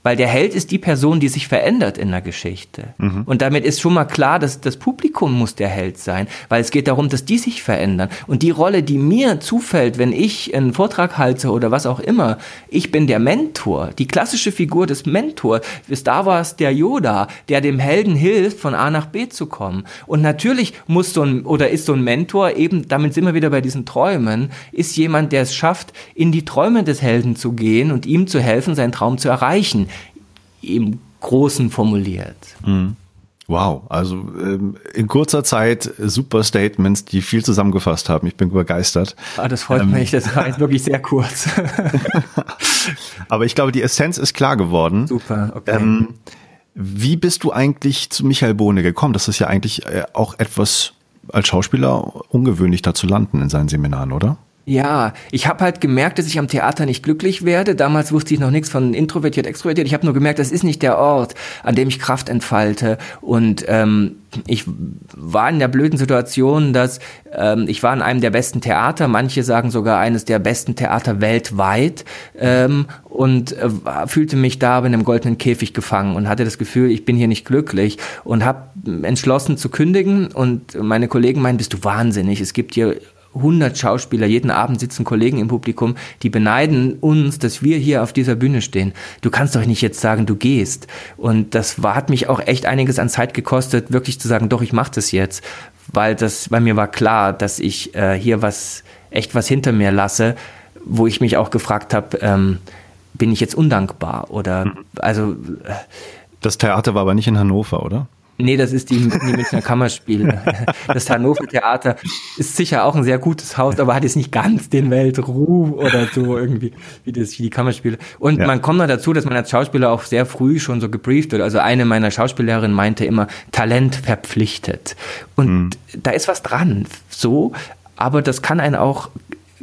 Weil der Held ist die Person, die sich verändert in der Geschichte. Mhm. Und damit ist schon mal klar, dass das Publikum muss der Held sein, weil es geht darum, dass die sich verändern. Und die Rolle, die mir zufällt, wenn ich einen Vortrag halte oder was auch immer, ich bin der Mentor, die klassische Figur des Mentors. Star Wars der Yoda, der dem Helden hilft, von A nach B zu kommen. Und natürlich muss so ein, oder ist so ein Mentor eben, damit sind wir wieder bei diesen Träumen, ist jemand, der es schafft, in die Träume des Helden zu gehen und ihm zu helfen, seinen Traum zu erreichen im Großen formuliert. Mhm. Wow, also ähm, in kurzer Zeit super Statements, die viel zusammengefasst haben. Ich bin begeistert. Ah, das freut ähm, mich, das war jetzt wirklich sehr kurz. Aber ich glaube, die Essenz ist klar geworden. Super, okay. Ähm, Wie bist du eigentlich zu Michael Bohne gekommen? Das ist ja eigentlich äh, auch etwas als Schauspieler ungewöhnlich da zu landen in seinen Seminaren, oder? Ja, ich habe halt gemerkt, dass ich am Theater nicht glücklich werde. Damals wusste ich noch nichts von introvertiert, extrovertiert. Ich habe nur gemerkt, das ist nicht der Ort, an dem ich Kraft entfalte. Und ähm, ich war in der blöden Situation, dass ähm, ich war in einem der besten Theater, manche sagen sogar eines der besten Theater weltweit ähm, und äh, fühlte mich da in einem goldenen Käfig gefangen und hatte das Gefühl, ich bin hier nicht glücklich und habe entschlossen zu kündigen und meine Kollegen meinen, bist du wahnsinnig, es gibt hier 100 Schauspieler, jeden Abend sitzen Kollegen im Publikum, die beneiden uns, dass wir hier auf dieser Bühne stehen. Du kannst doch nicht jetzt sagen, du gehst. Und das war, hat mich auch echt einiges an Zeit gekostet, wirklich zu sagen, doch, ich mache das jetzt. Weil das, weil mir war klar, dass ich äh, hier was, echt was hinter mir lasse, wo ich mich auch gefragt habe, ähm, bin ich jetzt undankbar? Oder, mhm. also. Äh, das Theater war aber nicht in Hannover, oder? Nee, das ist die, die Münchner Kammerspiele. Das Hannover Theater ist sicher auch ein sehr gutes Haus, aber hat jetzt nicht ganz den Weltruf oder so irgendwie, wie das, wie die Kammerspiele. Und ja. man kommt noch dazu, dass man als Schauspieler auch sehr früh schon so gebrieft wird. Also eine meiner Schauspielerinnen meinte immer, Talent verpflichtet. Und mhm. da ist was dran, so, aber das kann einen auch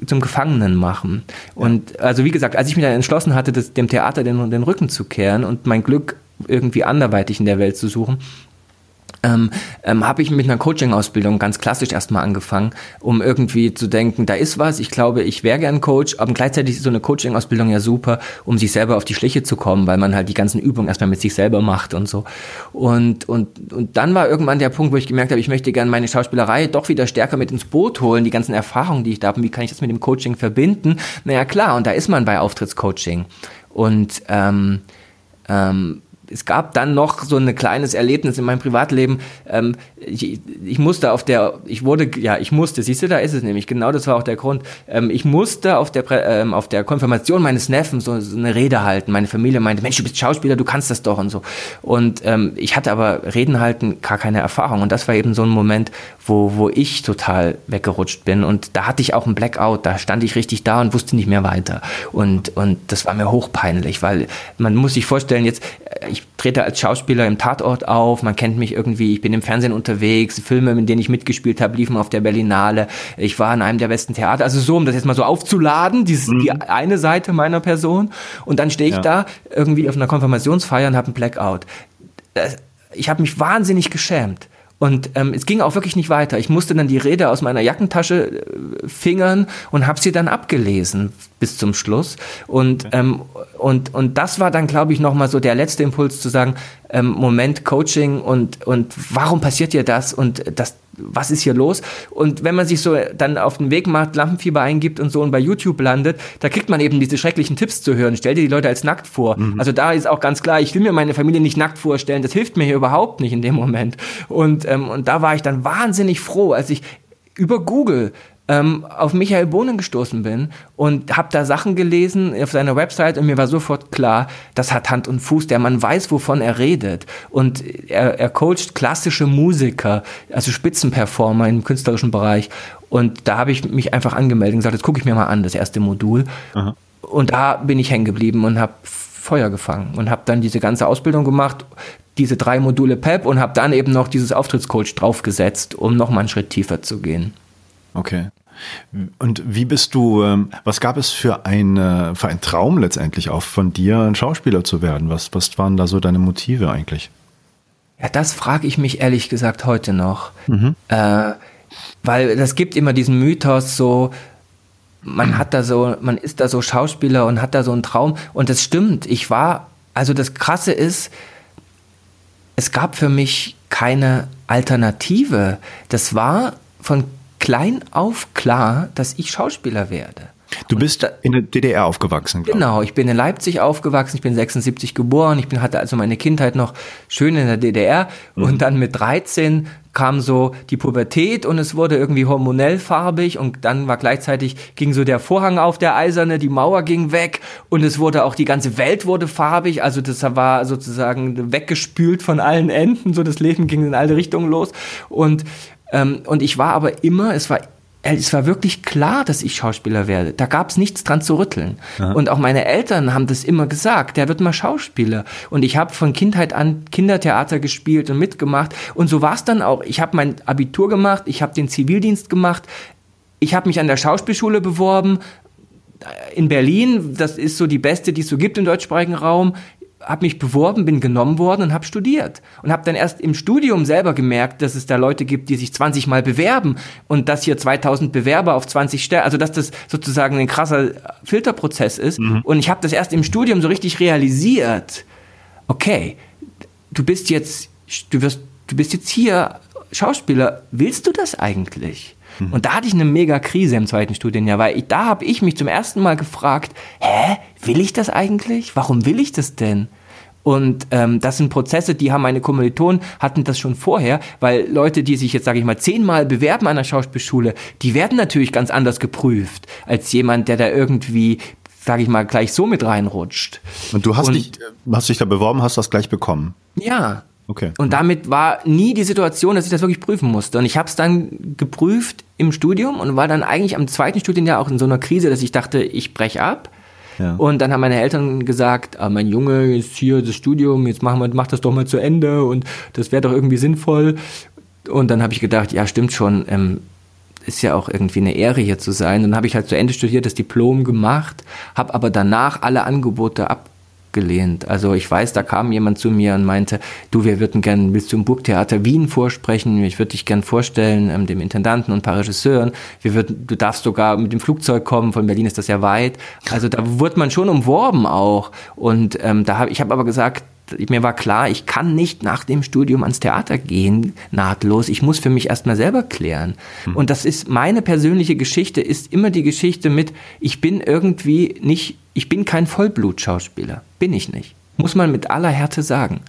zum Gefangenen machen. Und also wie gesagt, als ich mich dann entschlossen hatte, das, dem Theater den, den Rücken zu kehren und mein Glück irgendwie anderweitig in der Welt zu suchen, ähm, ähm, habe ich mit einer Coaching-Ausbildung ganz klassisch erstmal angefangen, um irgendwie zu denken, da ist was, ich glaube, ich wäre gern Coach, aber gleichzeitig ist so eine Coaching-Ausbildung ja super, um sich selber auf die Schliche zu kommen, weil man halt die ganzen Übungen erstmal mit sich selber macht und so. Und, und, und dann war irgendwann der Punkt, wo ich gemerkt habe, ich möchte gerne meine Schauspielerei doch wieder stärker mit ins Boot holen, die ganzen Erfahrungen, die ich da habe, wie kann ich das mit dem Coaching verbinden? Naja, klar, und da ist man bei Auftrittscoaching. Und ähm, ähm, es gab dann noch so ein kleines Erlebnis in meinem Privatleben. Ähm, ich, ich, musste auf der, ich wurde, ja, ich musste, siehst du, da ist es nämlich, genau das war auch der Grund. Ähm, ich musste auf der, ähm, auf der Konfirmation meines Neffen so, so, eine Rede halten. Meine Familie meinte, Mensch, du bist Schauspieler, du kannst das doch und so. Und ähm, ich hatte aber Reden halten gar keine Erfahrung. Und das war eben so ein Moment, wo, wo ich total weggerutscht bin. Und da hatte ich auch einen Blackout. Da stand ich richtig da und wusste nicht mehr weiter. Und, und das war mir hochpeinlich, weil man muss sich vorstellen, jetzt, ich ich trete als Schauspieler im Tatort auf, man kennt mich irgendwie, ich bin im Fernsehen unterwegs, Filme, in denen ich mitgespielt habe, liefen auf der Berlinale, ich war in einem der besten Theater, also so, um das jetzt mal so aufzuladen, dieses, mhm. die eine Seite meiner Person und dann stehe ich ja. da irgendwie auf einer Konfirmationsfeier und habe einen Blackout. Ich habe mich wahnsinnig geschämt. Und ähm, es ging auch wirklich nicht weiter. Ich musste dann die Rede aus meiner Jackentasche äh, fingern und habe sie dann abgelesen bis zum Schluss. Und, okay. ähm, und, und das war dann, glaube ich, nochmal so der letzte Impuls zu sagen, ähm, Moment, Coaching und, und warum passiert dir das und das, was ist hier los? Und wenn man sich so dann auf den Weg macht, Lampenfieber eingibt und so und bei YouTube landet, da kriegt man eben diese schrecklichen Tipps zu hören. Stell dir die Leute als nackt vor. Mhm. Also da ist auch ganz klar, ich will mir meine Familie nicht nackt vorstellen. Das hilft mir hier überhaupt nicht in dem Moment. Und, ähm, und da war ich dann wahnsinnig froh, als ich über Google ähm, auf Michael Bohnen gestoßen bin und habe da Sachen gelesen auf seiner Website und mir war sofort klar, das hat Hand und Fuß, der Mann weiß, wovon er redet und er, er coacht klassische Musiker, also Spitzenperformer im künstlerischen Bereich und da habe ich mich einfach angemeldet und gesagt, jetzt gucke ich mir mal an, das erste Modul Aha. und da bin ich hängen geblieben und habe Feuer gefangen und habe dann diese ganze Ausbildung gemacht, diese drei Module PEP und habe dann eben noch dieses Auftrittscoach draufgesetzt, um noch mal einen Schritt tiefer zu gehen. Okay. Und wie bist du, ähm, was gab es für, eine, für einen Traum letztendlich auch von dir, ein Schauspieler zu werden? Was, was waren da so deine Motive eigentlich? Ja, das frage ich mich ehrlich gesagt heute noch. Mhm. Äh, weil das gibt immer diesen Mythos so, man hat da so, man ist da so Schauspieler und hat da so einen Traum. Und das stimmt. Ich war, also das Krasse ist, es gab für mich keine Alternative. Das war von klein auf klar, dass ich Schauspieler werde. Du bist in der DDR aufgewachsen. Genau, ich bin in Leipzig aufgewachsen, ich bin 76 geboren, ich bin, hatte also meine Kindheit noch schön in der DDR mhm. und dann mit 13 kam so die Pubertät und es wurde irgendwie hormonell farbig und dann war gleichzeitig ging so der Vorhang auf der eiserne, die Mauer ging weg und es wurde auch die ganze Welt wurde farbig, also das war sozusagen weggespült von allen Enden, so das Leben ging in alle Richtungen los und ähm, und ich war aber immer, es war es war wirklich klar, dass ich Schauspieler werde. Da gab es nichts dran zu rütteln. Aha. Und auch meine Eltern haben das immer gesagt, der wird mal Schauspieler. Und ich habe von Kindheit an Kindertheater gespielt und mitgemacht. Und so war es dann auch. Ich habe mein Abitur gemacht, ich habe den Zivildienst gemacht, ich habe mich an der Schauspielschule beworben, in Berlin, das ist so die beste, die es so gibt im deutschsprachigen Raum habe mich beworben, bin genommen worden und habe studiert. Und habe dann erst im Studium selber gemerkt, dass es da Leute gibt, die sich 20 Mal bewerben und dass hier 2000 Bewerber auf 20 Stellen, also dass das sozusagen ein krasser Filterprozess ist. Mhm. Und ich habe das erst im Studium so richtig realisiert. Okay, du bist jetzt, du wirst, du bist jetzt hier Schauspieler. Willst du das eigentlich? Mhm. Und da hatte ich eine mega Krise im zweiten Studienjahr, weil ich, da habe ich mich zum ersten Mal gefragt, hä, will ich das eigentlich? Warum will ich das denn? Und ähm, das sind Prozesse, die haben meine Kommilitonen, hatten das schon vorher, weil Leute, die sich jetzt, sage ich mal, zehnmal bewerben an der Schauspielschule, die werden natürlich ganz anders geprüft, als jemand, der da irgendwie, sage ich mal, gleich so mit reinrutscht. Und du hast, Und, dich, hast dich da beworben, hast das gleich bekommen? Ja, Okay. Und damit war nie die Situation, dass ich das wirklich prüfen musste. Und ich habe es dann geprüft im Studium und war dann eigentlich am zweiten Studienjahr auch in so einer Krise, dass ich dachte, ich breche ab. Ja. Und dann haben meine Eltern gesagt, ah, mein Junge ist hier das Studium, jetzt machen wir, mach das doch mal zu Ende und das wäre doch irgendwie sinnvoll. Und dann habe ich gedacht, ja, stimmt schon, ähm, ist ja auch irgendwie eine Ehre hier zu sein. Dann habe ich halt zu Ende studiert, das Diplom gemacht, habe aber danach alle Angebote ab abgelehnt. Also ich weiß, da kam jemand zu mir und meinte, du, wir würden gerne, willst du im Burgtheater Wien vorsprechen? Ich würde dich gern vorstellen, ähm, dem Intendanten und ein paar Regisseuren. Wir würden, du darfst sogar mit dem Flugzeug kommen, von Berlin ist das ja weit. Also da wurde man schon umworben auch. Und ähm, da habe ich habe aber gesagt, mir war klar, ich kann nicht nach dem Studium ans Theater gehen, nahtlos. Ich muss für mich erstmal selber klären. Mhm. Und das ist meine persönliche Geschichte, ist immer die Geschichte mit, ich bin irgendwie nicht, ich bin kein Vollblutschauspieler. Bin ich nicht. Muss man mit aller Härte sagen.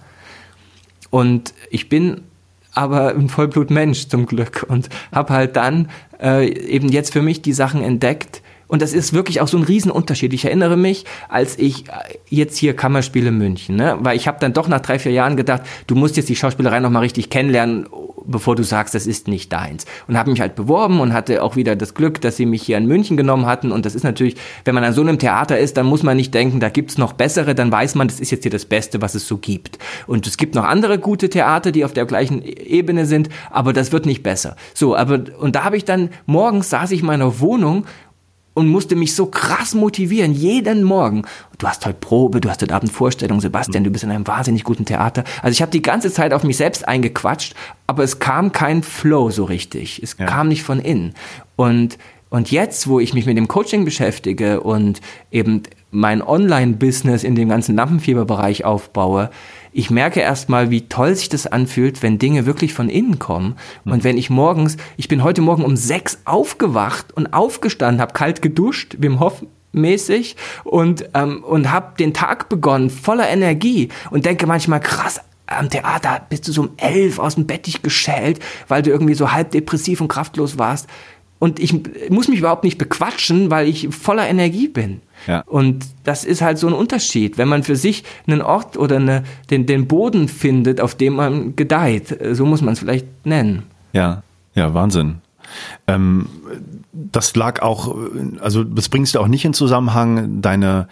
Und ich bin aber ein Vollblutmensch zum Glück und habe halt dann äh, eben jetzt für mich die Sachen entdeckt, und das ist wirklich auch so ein Riesenunterschied. Ich erinnere mich, als ich äh, jetzt hier Kammerspiele München, ne? weil ich habe dann doch nach drei, vier Jahren gedacht, du musst jetzt die Schauspielerei noch mal richtig kennenlernen, bevor du sagst, das ist nicht deins. Und habe mich halt beworben und hatte auch wieder das Glück, dass sie mich hier in München genommen hatten. Und das ist natürlich, wenn man an so einem Theater ist, dann muss man nicht denken, da gibt's noch bessere, dann weiß man, das ist jetzt hier das Beste, was es so gibt. Und es gibt noch andere gute Theater, die auf der gleichen Ebene sind, aber das wird nicht besser. So, aber und da habe ich dann morgens saß ich in meiner Wohnung und musste mich so krass motivieren, jeden Morgen. Du hast heute Probe, du hast heute Abend Vorstellung, Sebastian, du bist in einem wahnsinnig guten Theater. Also ich habe die ganze Zeit auf mich selbst eingequatscht, aber es kam kein Flow so richtig. Es ja. kam nicht von innen. Und, und jetzt, wo ich mich mit dem Coaching beschäftige und eben mein Online-Business in dem ganzen Lampenfieberbereich aufbaue, ich merke erstmal, wie toll sich das anfühlt, wenn Dinge wirklich von innen kommen. Und mhm. wenn ich morgens, ich bin heute Morgen um sechs aufgewacht und aufgestanden, habe kalt geduscht, Wim Hof mäßig und, ähm, und habe den Tag begonnen voller Energie und denke manchmal, krass, am Theater bist du so um elf aus dem Bett dich geschält, weil du irgendwie so halb depressiv und kraftlos warst. Und ich muss mich überhaupt nicht bequatschen, weil ich voller Energie bin. Ja. Und das ist halt so ein Unterschied, wenn man für sich einen Ort oder eine, den, den Boden findet, auf dem man gedeiht. So muss man es vielleicht nennen. Ja, ja, Wahnsinn. Ähm, das lag auch, also das bringst du auch nicht in Zusammenhang, deine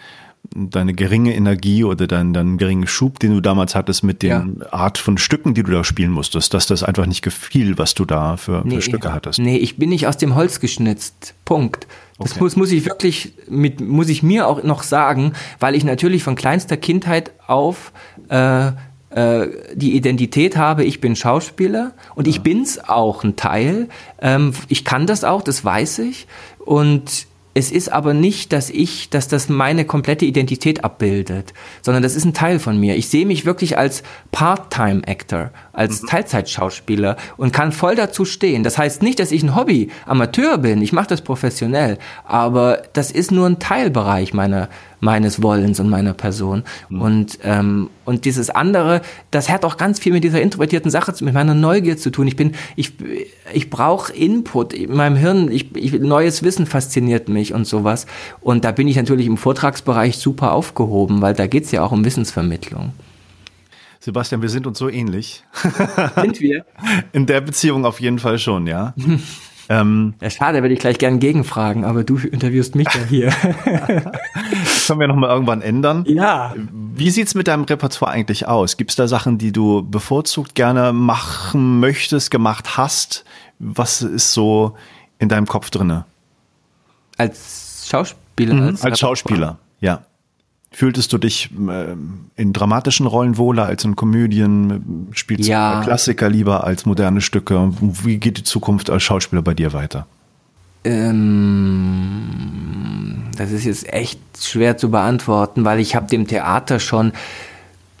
deine geringe Energie oder deinen, deinen geringen Schub, den du damals hattest mit der ja. Art von Stücken, die du da spielen musstest, dass das einfach nicht gefiel, was du da für, nee, für Stücke hattest. Nee, ich bin nicht aus dem Holz geschnitzt. Punkt. Das okay. muss, muss ich wirklich mit, muss ich mir auch noch sagen, weil ich natürlich von kleinster Kindheit auf äh, äh, die Identität habe, ich bin Schauspieler und ja. ich bin's auch ein Teil. Ähm, ich kann das auch, das weiß ich. Und es ist aber nicht, dass ich, dass das meine komplette Identität abbildet, sondern das ist ein Teil von mir. Ich sehe mich wirklich als Part-Time-Actor, als mhm. Teilzeitschauspieler und kann voll dazu stehen. Das heißt nicht, dass ich ein Hobby-Amateur bin. Ich mache das professionell, aber das ist nur ein Teilbereich meiner meines Wollens und meiner Person. Mhm. Und, ähm, und dieses andere, das hat auch ganz viel mit dieser introvertierten Sache, mit meiner Neugier zu tun. Ich bin, ich, ich brauche Input in meinem Hirn, ich, ich, neues Wissen fasziniert mich und sowas. Und da bin ich natürlich im Vortragsbereich super aufgehoben, weil da geht's ja auch um Wissensvermittlung. Sebastian, wir sind uns so ähnlich. Sind wir? In der Beziehung auf jeden Fall schon, ja. Ähm, ja, schade, würde ich gleich gerne gegenfragen, aber du interviewst mich ja hier. können wir nochmal irgendwann ändern. Ja. Wie sieht's mit deinem Repertoire eigentlich aus? Gibt es da Sachen, die du bevorzugt gerne machen möchtest, gemacht hast? Was ist so in deinem Kopf drinne? Als Schauspieler? Mhm, als, als Schauspieler, ja. Fühltest du dich äh, in dramatischen Rollen wohler als in Komödien? Spielst ja. du Klassiker lieber als moderne Stücke? Wie geht die Zukunft als Schauspieler bei dir weiter? Ähm, das ist jetzt echt schwer zu beantworten, weil ich habe dem Theater schon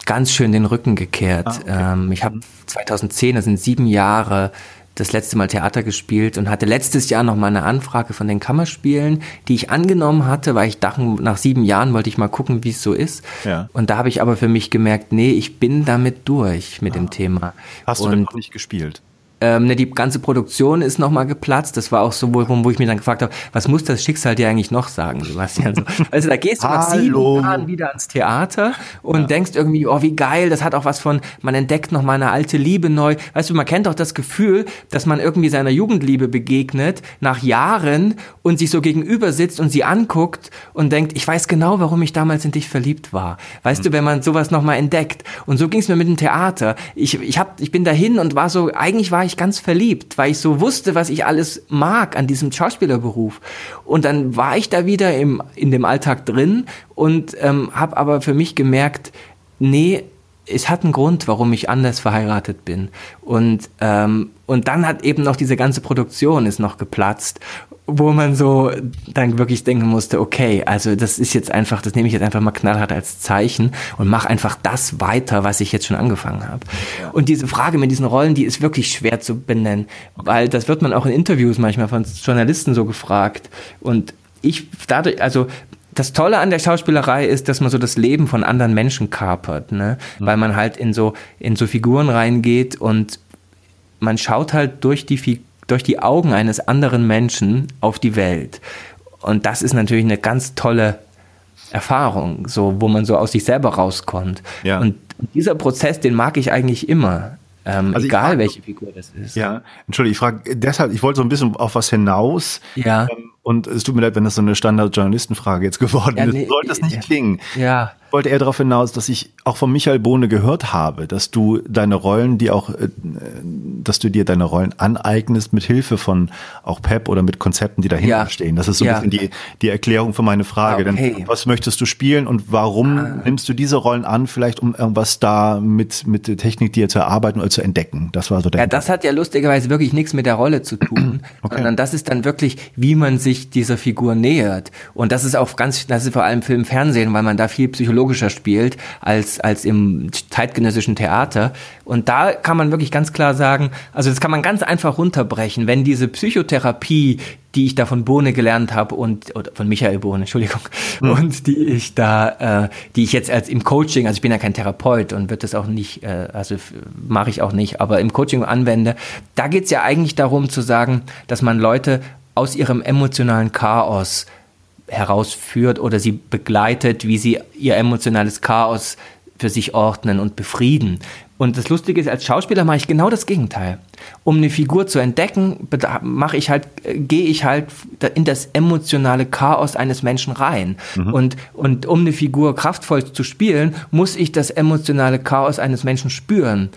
ganz schön den Rücken gekehrt. Ah, okay. ähm, ich habe 2010, das sind sieben Jahre, das letzte Mal Theater gespielt und hatte letztes Jahr noch mal eine Anfrage von den Kammerspielen, die ich angenommen hatte, weil ich dachte, nach sieben Jahren wollte ich mal gucken, wie es so ist. Ja. Und da habe ich aber für mich gemerkt, nee, ich bin damit durch mit ah. dem Thema. Hast du und denn noch nicht gespielt? Ähm, ne, die ganze Produktion ist nochmal geplatzt. Das war auch so, wo, wo ich mir dann gefragt habe, was muss das Schicksal dir eigentlich noch sagen, Sebastian? So, also da gehst du nach sieben Jahren wieder ans Theater und ja. denkst irgendwie, oh, wie geil, das hat auch was von, man entdeckt noch mal eine alte Liebe neu. Weißt du, man kennt auch das Gefühl, dass man irgendwie seiner Jugendliebe begegnet, nach Jahren und sich so gegenüber sitzt und sie anguckt und denkt, ich weiß genau, warum ich damals in dich verliebt war. Weißt mhm. du, wenn man sowas nochmal entdeckt. Und so ging es mir mit dem Theater. Ich, ich, hab, ich bin dahin und war so, eigentlich war ich ich ganz verliebt, weil ich so wusste, was ich alles mag an diesem Schauspielerberuf. Und dann war ich da wieder im, in dem Alltag drin und ähm, habe aber für mich gemerkt, nee, es hat einen Grund, warum ich anders verheiratet bin. Und, ähm, und dann hat eben noch diese ganze Produktion ist noch geplatzt wo man so dann wirklich denken musste, okay, also das ist jetzt einfach, das nehme ich jetzt einfach mal knallhart als Zeichen und mache einfach das weiter, was ich jetzt schon angefangen habe. Ja. Und diese Frage mit diesen Rollen, die ist wirklich schwer zu benennen, weil das wird man auch in Interviews manchmal von Journalisten so gefragt. Und ich dadurch, also das Tolle an der Schauspielerei ist, dass man so das Leben von anderen Menschen kapert, ne? Mhm. Weil man halt in so, in so Figuren reingeht und man schaut halt durch die Figuren durch die Augen eines anderen Menschen auf die Welt. Und das ist natürlich eine ganz tolle Erfahrung, so, wo man so aus sich selber rauskommt. Ja. Und dieser Prozess, den mag ich eigentlich immer. Ähm, also egal frag, welche Figur das ist. Ja, entschuldige, ich frage deshalb, ich wollte so ein bisschen auf was hinaus. Ja. Ähm, und es tut mir leid, wenn das so eine Standard-Journalistenfrage jetzt geworden ja, ist. Nee, Sollte das nicht ja, klingen. Ja wollte eher darauf hinaus, dass ich auch von Michael Bohne gehört habe, dass du deine Rollen, die auch, äh, dass du dir deine Rollen aneignest mit Hilfe von auch Pep oder mit Konzepten, die dahinter ja. stehen. Das ist so ja. ein bisschen die, die Erklärung für meine Frage. Okay. Denn was möchtest du spielen und warum ah. nimmst du diese Rollen an, vielleicht um irgendwas da mit, mit der Technik dir zu erarbeiten oder zu entdecken? Das war so der. Ja, das hat ja lustigerweise wirklich nichts mit der Rolle zu tun, okay. sondern das ist dann wirklich, wie man sich dieser Figur nähert. Und das ist auch ganz, das ist vor allem Film, Fernsehen, weil man da viel Psychologie psychologischer spielt als, als im zeitgenössischen Theater. Und da kann man wirklich ganz klar sagen, also das kann man ganz einfach runterbrechen, wenn diese Psychotherapie, die ich da von Bohne gelernt habe und oder von Michael Bohne, Entschuldigung, mhm. und die ich da, äh, die ich jetzt als im Coaching, also ich bin ja kein Therapeut und wird das auch nicht, äh, also mache ich auch nicht, aber im Coaching anwende, da geht es ja eigentlich darum zu sagen, dass man Leute aus ihrem emotionalen Chaos herausführt oder sie begleitet, wie sie ihr emotionales Chaos für sich ordnen und befrieden. Und das Lustige ist, als Schauspieler mache ich genau das Gegenteil. Um eine Figur zu entdecken, mache ich halt, gehe ich halt in das emotionale Chaos eines Menschen rein. Mhm. Und, und um eine Figur kraftvoll zu spielen, muss ich das emotionale Chaos eines Menschen spüren.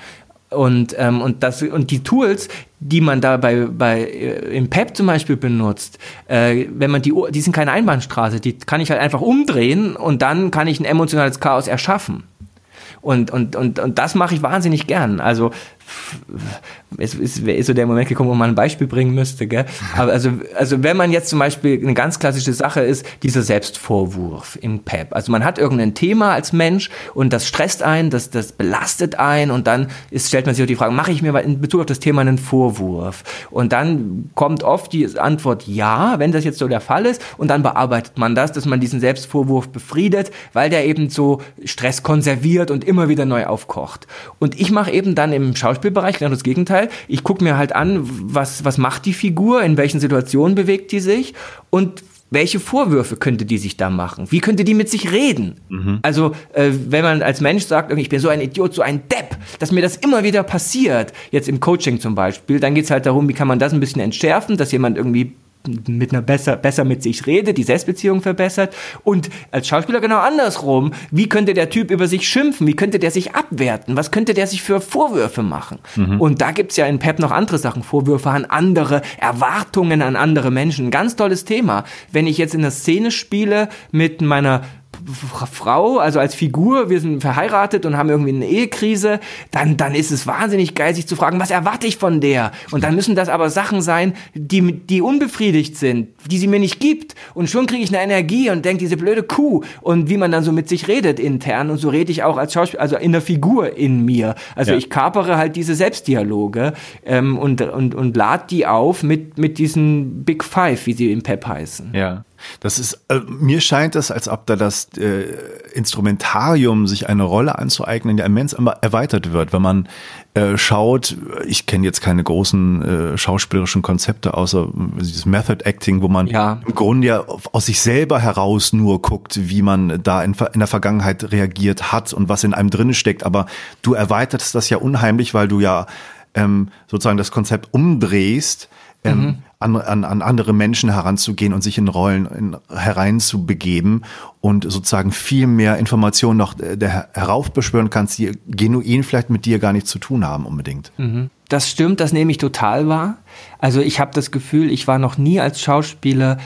Und, ähm, und, das, und die Tools, die man da bei, bei äh, im PEP zum Beispiel benutzt, äh, wenn man die, die sind keine Einbahnstraße, die kann ich halt einfach umdrehen und dann kann ich ein emotionales Chaos erschaffen. Und, und, und, und das mache ich wahnsinnig gern. Also es ist, ist so der Moment gekommen, wo man ein Beispiel bringen müsste. Gell? Aber also, also wenn man jetzt zum Beispiel eine ganz klassische Sache ist, dieser Selbstvorwurf im PEP. Also man hat irgendein Thema als Mensch und das stresst einen, das, das belastet einen und dann ist, stellt man sich auch die Frage, mache ich mir in Bezug auf das Thema einen Vorwurf? Und dann kommt oft die Antwort ja, wenn das jetzt so der Fall ist und dann bearbeitet man das, dass man diesen Selbstvorwurf befriedet, weil der eben so Stress konserviert und immer wieder neu aufkocht. Und ich mache eben dann im Schauspiel Schauspielbereich genau das Gegenteil. Ich gucke mir halt an, was, was macht die Figur, in welchen Situationen bewegt die sich und welche Vorwürfe könnte die sich da machen? Wie könnte die mit sich reden? Mhm. Also, äh, wenn man als Mensch sagt, ich bin so ein Idiot, so ein Depp, dass mir das immer wieder passiert, jetzt im Coaching zum Beispiel, dann geht es halt darum, wie kann man das ein bisschen entschärfen, dass jemand irgendwie mit einer besser, besser mit sich redet, die Selbstbeziehung verbessert. Und als Schauspieler genau andersrum. Wie könnte der Typ über sich schimpfen? Wie könnte der sich abwerten? Was könnte der sich für Vorwürfe machen? Mhm. Und da gibt's ja in Pep noch andere Sachen. Vorwürfe an andere, Erwartungen an andere Menschen. Ein ganz tolles Thema. Wenn ich jetzt in der Szene spiele mit meiner Frau, also als Figur, wir sind verheiratet und haben irgendwie eine Ehekrise, dann, dann ist es wahnsinnig geil, sich zu fragen, was erwarte ich von der? Und dann müssen das aber Sachen sein, die, die unbefriedigt sind, die sie mir nicht gibt. Und schon kriege ich eine Energie und denke, diese blöde Kuh. Und wie man dann so mit sich redet intern. Und so rede ich auch als Schauspieler, also in der Figur in mir. Also ja. ich kapere halt diese Selbstdialoge ähm, und, und, und lad die auf mit, mit diesen Big Five, wie sie im Pep heißen. Ja. Das ist, äh, mir scheint es, als ob da das äh, Instrumentarium, sich eine Rolle anzueignen, ja immens immer erweitert wird. Wenn man äh, schaut, ich kenne jetzt keine großen äh, schauspielerischen Konzepte, außer dieses Method Acting, wo man ja. im Grunde ja aus sich selber heraus nur guckt, wie man da in, in der Vergangenheit reagiert hat und was in einem drin steckt. Aber du erweiterst das ja unheimlich, weil du ja ähm, sozusagen das Konzept umdrehst ähm, mhm. An, an, an andere Menschen heranzugehen und sich in Rollen in, hereinzubegeben und sozusagen viel mehr Informationen noch äh, der, heraufbeschwören kannst, die genuin vielleicht mit dir gar nichts zu tun haben unbedingt. Mhm. Das stimmt, das nehme ich total wahr. Also ich habe das Gefühl, ich war noch nie als Schauspieler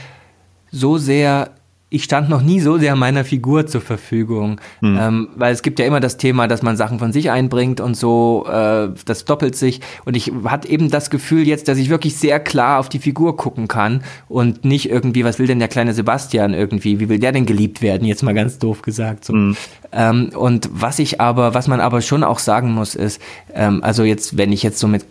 so sehr ich stand noch nie so sehr meiner Figur zur Verfügung, mhm. ähm, weil es gibt ja immer das Thema, dass man Sachen von sich einbringt und so, äh, das doppelt sich. Und ich hatte eben das Gefühl jetzt, dass ich wirklich sehr klar auf die Figur gucken kann und nicht irgendwie, was will denn der kleine Sebastian irgendwie, wie will der denn geliebt werden, jetzt mal ganz doof gesagt. So. Mhm. Ähm, und was ich aber, was man aber schon auch sagen muss, ist, ähm, also jetzt, wenn ich jetzt so mit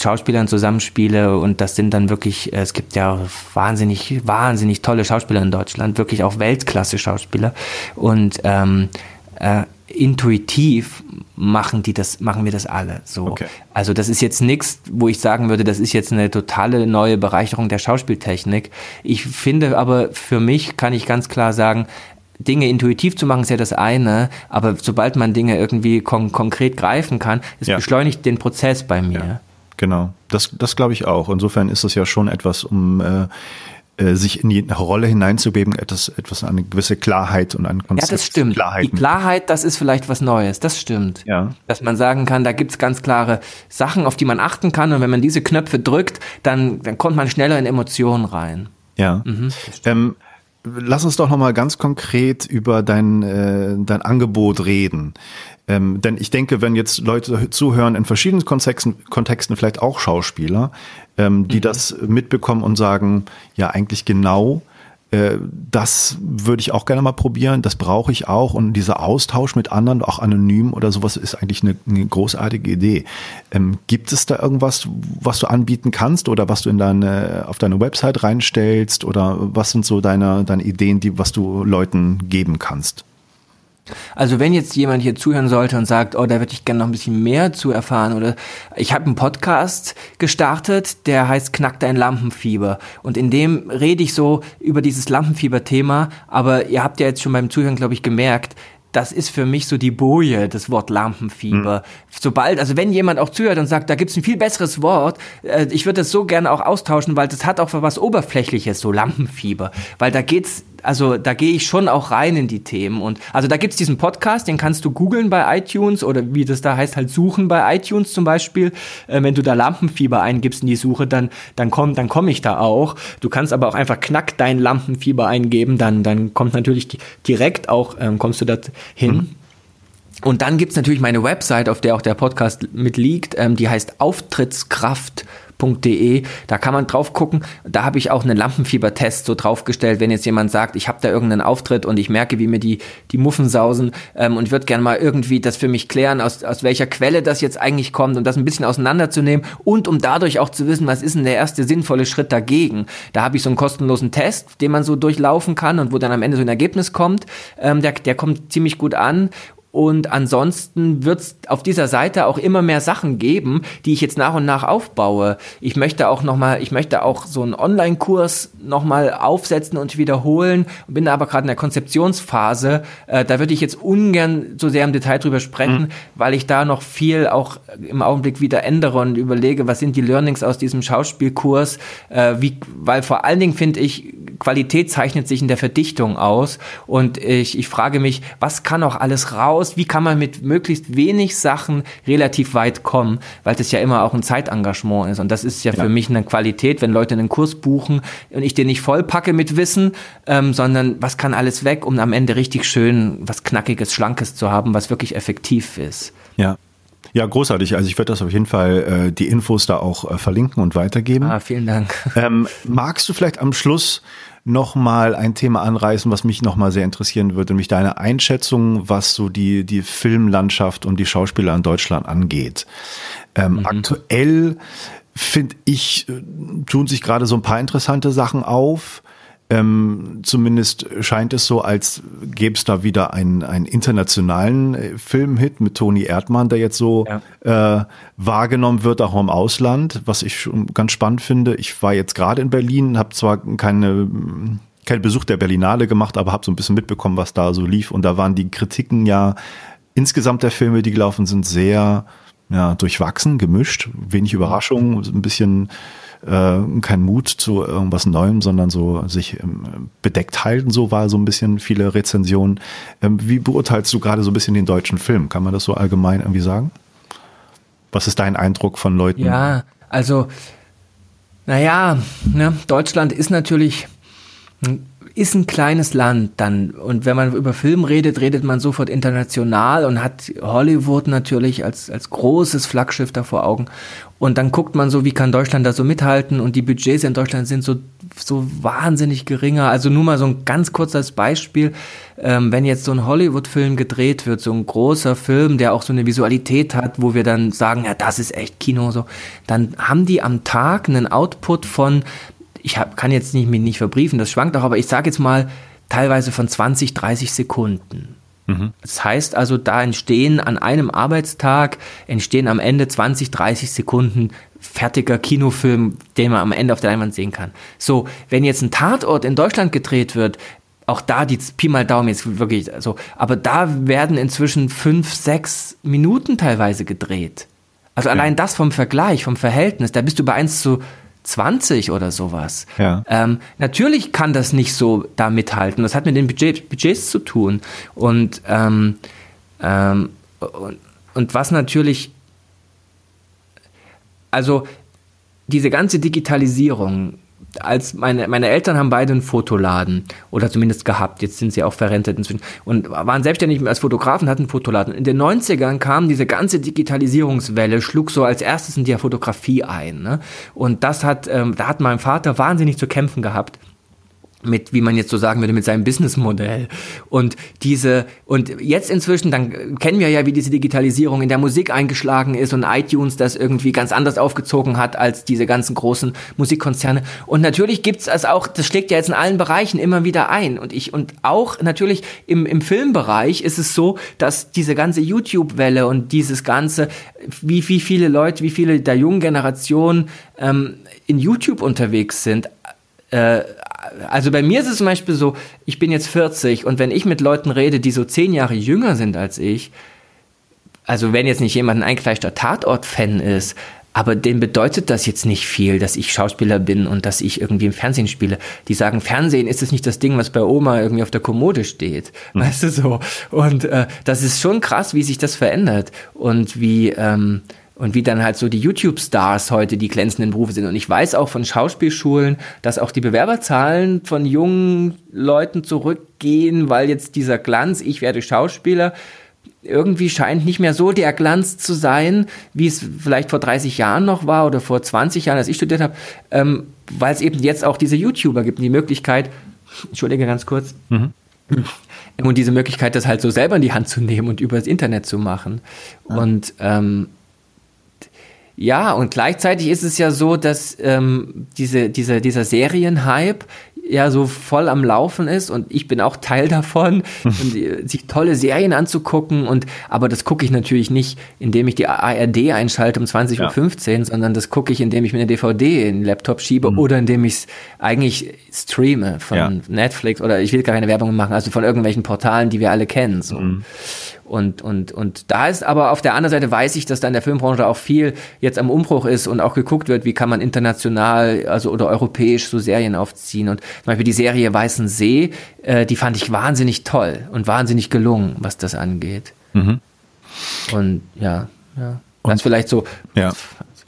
Schauspielern zusammenspiele und das sind dann wirklich, äh, es gibt ja wahnsinnig, wahnsinnig tolle Schauspieler in Deutschland, wirklich auch Weltklasse-Schauspieler und ähm, äh, intuitiv machen die das, machen wir das alle so. Okay. Also das ist jetzt nichts, wo ich sagen würde, das ist jetzt eine totale neue Bereicherung der Schauspieltechnik. Ich finde aber für mich kann ich ganz klar sagen, Dinge intuitiv zu machen ist ja das eine, aber sobald man Dinge irgendwie kon konkret greifen kann, es ja. beschleunigt den Prozess bei mir. Ja. Genau, das, das glaube ich auch. Insofern ist es ja schon etwas, um äh, sich in die Rolle hineinzubeben, etwas, etwas eine gewisse Klarheit und ein Konzept. Ja, das stimmt. Klarheit die Klarheit, das ist vielleicht was Neues. Das stimmt. Ja. Dass man sagen kann, da gibt's ganz klare Sachen, auf die man achten kann. Und wenn man diese Knöpfe drückt, dann, dann kommt man schneller in Emotionen rein. Ja. Mhm, ähm, lass uns doch noch mal ganz konkret über dein, äh, dein Angebot reden. Ähm, denn ich denke, wenn jetzt Leute zuhören in verschiedenen Kontexten, Kontexten vielleicht auch Schauspieler, ähm, die mhm. das mitbekommen und sagen, ja, eigentlich genau, das würde ich auch gerne mal probieren, das brauche ich auch und dieser Austausch mit anderen, auch anonym oder sowas, ist eigentlich eine, eine großartige Idee. Ähm, gibt es da irgendwas, was du anbieten kannst oder was du in deine, auf deine Website reinstellst oder was sind so deine, deine Ideen, die, was du Leuten geben kannst? Also wenn jetzt jemand hier zuhören sollte und sagt, oh, da würde ich gerne noch ein bisschen mehr zu erfahren oder ich habe einen Podcast gestartet, der heißt Knack dein Lampenfieber und in dem rede ich so über dieses Lampenfieber-Thema, aber ihr habt ja jetzt schon beim Zuhören, glaube ich, gemerkt, das ist für mich so die Boje, das Wort Lampenfieber. Mhm. Sobald, also wenn jemand auch zuhört und sagt, da gibt's ein viel besseres Wort, äh, ich würde das so gerne auch austauschen, weil das hat auch was Oberflächliches, so Lampenfieber. Weil da geht's also da gehe ich schon auch rein in die Themen. Und also da gibt's diesen Podcast, den kannst du googeln bei iTunes oder wie das da heißt, halt suchen bei iTunes zum Beispiel. Äh, wenn du da Lampenfieber eingibst in die Suche, dann, dann komm, dann komme ich da auch. Du kannst aber auch einfach knack dein Lampenfieber eingeben, dann, dann kommt natürlich direkt auch, ähm, kommst du da hin. Mhm. Und dann gibt's natürlich meine Website, auf der auch der Podcast mitliegt, ähm, die heißt Auftrittskraft lampenfieber.de. Da kann man drauf gucken. Da habe ich auch einen Lampenfiebertest so draufgestellt, wenn jetzt jemand sagt, ich habe da irgendeinen Auftritt und ich merke, wie mir die, die Muffen sausen ähm, und würde gerne mal irgendwie das für mich klären, aus, aus welcher Quelle das jetzt eigentlich kommt und das ein bisschen auseinanderzunehmen und um dadurch auch zu wissen, was ist denn der erste sinnvolle Schritt dagegen. Da habe ich so einen kostenlosen Test, den man so durchlaufen kann und wo dann am Ende so ein Ergebnis kommt. Ähm, der, der kommt ziemlich gut an Und ansonsten wird es auf dieser Seite auch immer mehr Sachen geben, die ich jetzt nach und nach aufbaue. Ich möchte auch noch mal, ich möchte auch so einen Online-Kurs noch mal aufsetzen und wiederholen. Bin aber gerade in der Konzeptionsphase. Äh, da würde ich jetzt ungern so sehr im Detail drüber sprechen, mhm. weil ich da noch viel auch im Augenblick wieder ändere und überlege, was sind die Learnings aus diesem Schauspielkurs. Äh, wie, weil vor allen Dingen finde ich, Qualität zeichnet sich in der Verdichtung aus. Und ich, ich frage mich, was kann auch alles raus? Wie kann man mit möglichst wenig Sachen relativ weit kommen? Weil das ja immer auch ein Zeitengagement ist. Und das ist ja, ja. für mich eine Qualität, wenn Leute einen Kurs buchen und ich den nicht vollpacke mit Wissen, ähm, sondern was kann alles weg, um am Ende richtig schön was Knackiges, Schlankes zu haben, was wirklich effektiv ist. Ja. Ja, großartig. Also ich werde das auf jeden Fall äh, die Infos da auch äh, verlinken und weitergeben. Ah, vielen Dank. Ähm, magst du vielleicht am Schluss nochmal ein Thema anreißen, was mich nochmal sehr interessieren würde, nämlich deine Einschätzung, was so die, die Filmlandschaft und die Schauspieler in Deutschland angeht. Ähm, mhm. Aktuell finde ich, äh, tun sich gerade so ein paar interessante Sachen auf. Ähm, zumindest scheint es so, als gäbe es da wieder einen, einen internationalen äh, Filmhit mit Toni Erdmann, der jetzt so ja. äh, wahrgenommen wird, auch im Ausland, was ich schon ganz spannend finde. Ich war jetzt gerade in Berlin, habe zwar keine keinen Besuch der Berlinale gemacht, aber habe so ein bisschen mitbekommen, was da so lief. Und da waren die Kritiken ja insgesamt der Filme, die gelaufen sind, sehr ja, durchwachsen, gemischt, wenig Überraschung, ein bisschen äh, kein Mut zu irgendwas Neuem, sondern so sich ähm, bedeckt halten, so war so ein bisschen viele Rezensionen. Ähm, wie beurteilst du gerade so ein bisschen den deutschen Film? Kann man das so allgemein irgendwie sagen? Was ist dein Eindruck von Leuten? Ja, also, naja, ne, Deutschland ist natürlich ist ein kleines Land dann. Und wenn man über Film redet, redet man sofort international und hat Hollywood natürlich als, als großes Flaggschiff da vor Augen. Und dann guckt man so, wie kann Deutschland da so mithalten? Und die Budgets in Deutschland sind so, so wahnsinnig geringer. Also nur mal so ein ganz kurzes Beispiel. Ähm, wenn jetzt so ein Hollywood-Film gedreht wird, so ein großer Film, der auch so eine Visualität hat, wo wir dann sagen, ja, das ist echt Kino, so, dann haben die am Tag einen Output von ich hab, kann jetzt nicht, mich nicht verbriefen, das schwankt auch, aber ich sage jetzt mal teilweise von 20, 30 Sekunden. Mhm. Das heißt also, da entstehen an einem Arbeitstag, entstehen am Ende 20, 30 Sekunden fertiger Kinofilm, den man am Ende auf der Leinwand sehen kann. So, wenn jetzt ein Tatort in Deutschland gedreht wird, auch da die Pi mal Daumen jetzt wirklich so, aber da werden inzwischen fünf, sechs Minuten teilweise gedreht. Also ja. allein das vom Vergleich, vom Verhältnis, da bist du bei 1 zu 20 oder sowas. Ja. Ähm, natürlich kann das nicht so da mithalten. Das hat mit den Budget, Budgets zu tun. Und, ähm, ähm, und, und was natürlich, also diese ganze Digitalisierung, als meine, meine Eltern haben beide einen Fotoladen oder zumindest gehabt, jetzt sind sie auch verrentet inzwischen und waren selbstständig als Fotografen, hatten einen Fotoladen. In den 90ern kam diese ganze Digitalisierungswelle, schlug so als erstes in die Fotografie ein. Ne? Und das hat, ähm, da hat mein Vater wahnsinnig zu kämpfen gehabt mit, wie man jetzt so sagen würde, mit seinem Businessmodell. Und diese, und jetzt inzwischen, dann kennen wir ja, wie diese Digitalisierung in der Musik eingeschlagen ist und iTunes das irgendwie ganz anders aufgezogen hat als diese ganzen großen Musikkonzerne. Und natürlich gibt's das auch, das schlägt ja jetzt in allen Bereichen immer wieder ein. Und ich, und auch natürlich im, im Filmbereich ist es so, dass diese ganze YouTube-Welle und dieses ganze, wie, wie viele Leute, wie viele der jungen Generation ähm, in YouTube unterwegs sind, also bei mir ist es zum Beispiel so, ich bin jetzt 40 und wenn ich mit Leuten rede, die so zehn Jahre jünger sind als ich, also wenn jetzt nicht jemand ein eingefleischter Tatort-Fan ist, aber dem bedeutet das jetzt nicht viel, dass ich Schauspieler bin und dass ich irgendwie im Fernsehen spiele. Die sagen, Fernsehen ist es nicht das Ding, was bei Oma irgendwie auf der Kommode steht. Mhm. Weißt du so? Und äh, das ist schon krass, wie sich das verändert und wie, ähm, und wie dann halt so die YouTube-Stars heute die glänzenden Berufe sind. Und ich weiß auch von Schauspielschulen, dass auch die Bewerberzahlen von jungen Leuten zurückgehen, weil jetzt dieser Glanz, ich werde Schauspieler, irgendwie scheint nicht mehr so der Glanz zu sein, wie es vielleicht vor 30 Jahren noch war oder vor 20 Jahren, als ich studiert habe, ähm, weil es eben jetzt auch diese YouTuber gibt, die Möglichkeit, entschuldige ganz kurz, mhm. und diese Möglichkeit, das halt so selber in die Hand zu nehmen und über das Internet zu machen. Ja. Und ähm, ja, und gleichzeitig ist es ja so, dass ähm, diese, diese, dieser Serienhype ja so voll am Laufen ist und ich bin auch Teil davon, äh, sich tolle Serien anzugucken und aber das gucke ich natürlich nicht, indem ich die ARD einschalte um 20.15 ja. Uhr, sondern das gucke ich, indem ich mir eine DVD in den Laptop schiebe mhm. oder indem ich es eigentlich streame von ja. Netflix oder ich will gar keine Werbung machen, also von irgendwelchen Portalen, die wir alle kennen. So. Mhm. Und, und, und da ist aber auf der anderen Seite weiß ich, dass da in der Filmbranche auch viel jetzt am Umbruch ist und auch geguckt wird, wie kann man international, also oder europäisch so Serien aufziehen. Und zum Beispiel die Serie Weißen See, äh, die fand ich wahnsinnig toll und wahnsinnig gelungen, was das angeht. Mhm. Und ja, ja. Und das vielleicht so ja.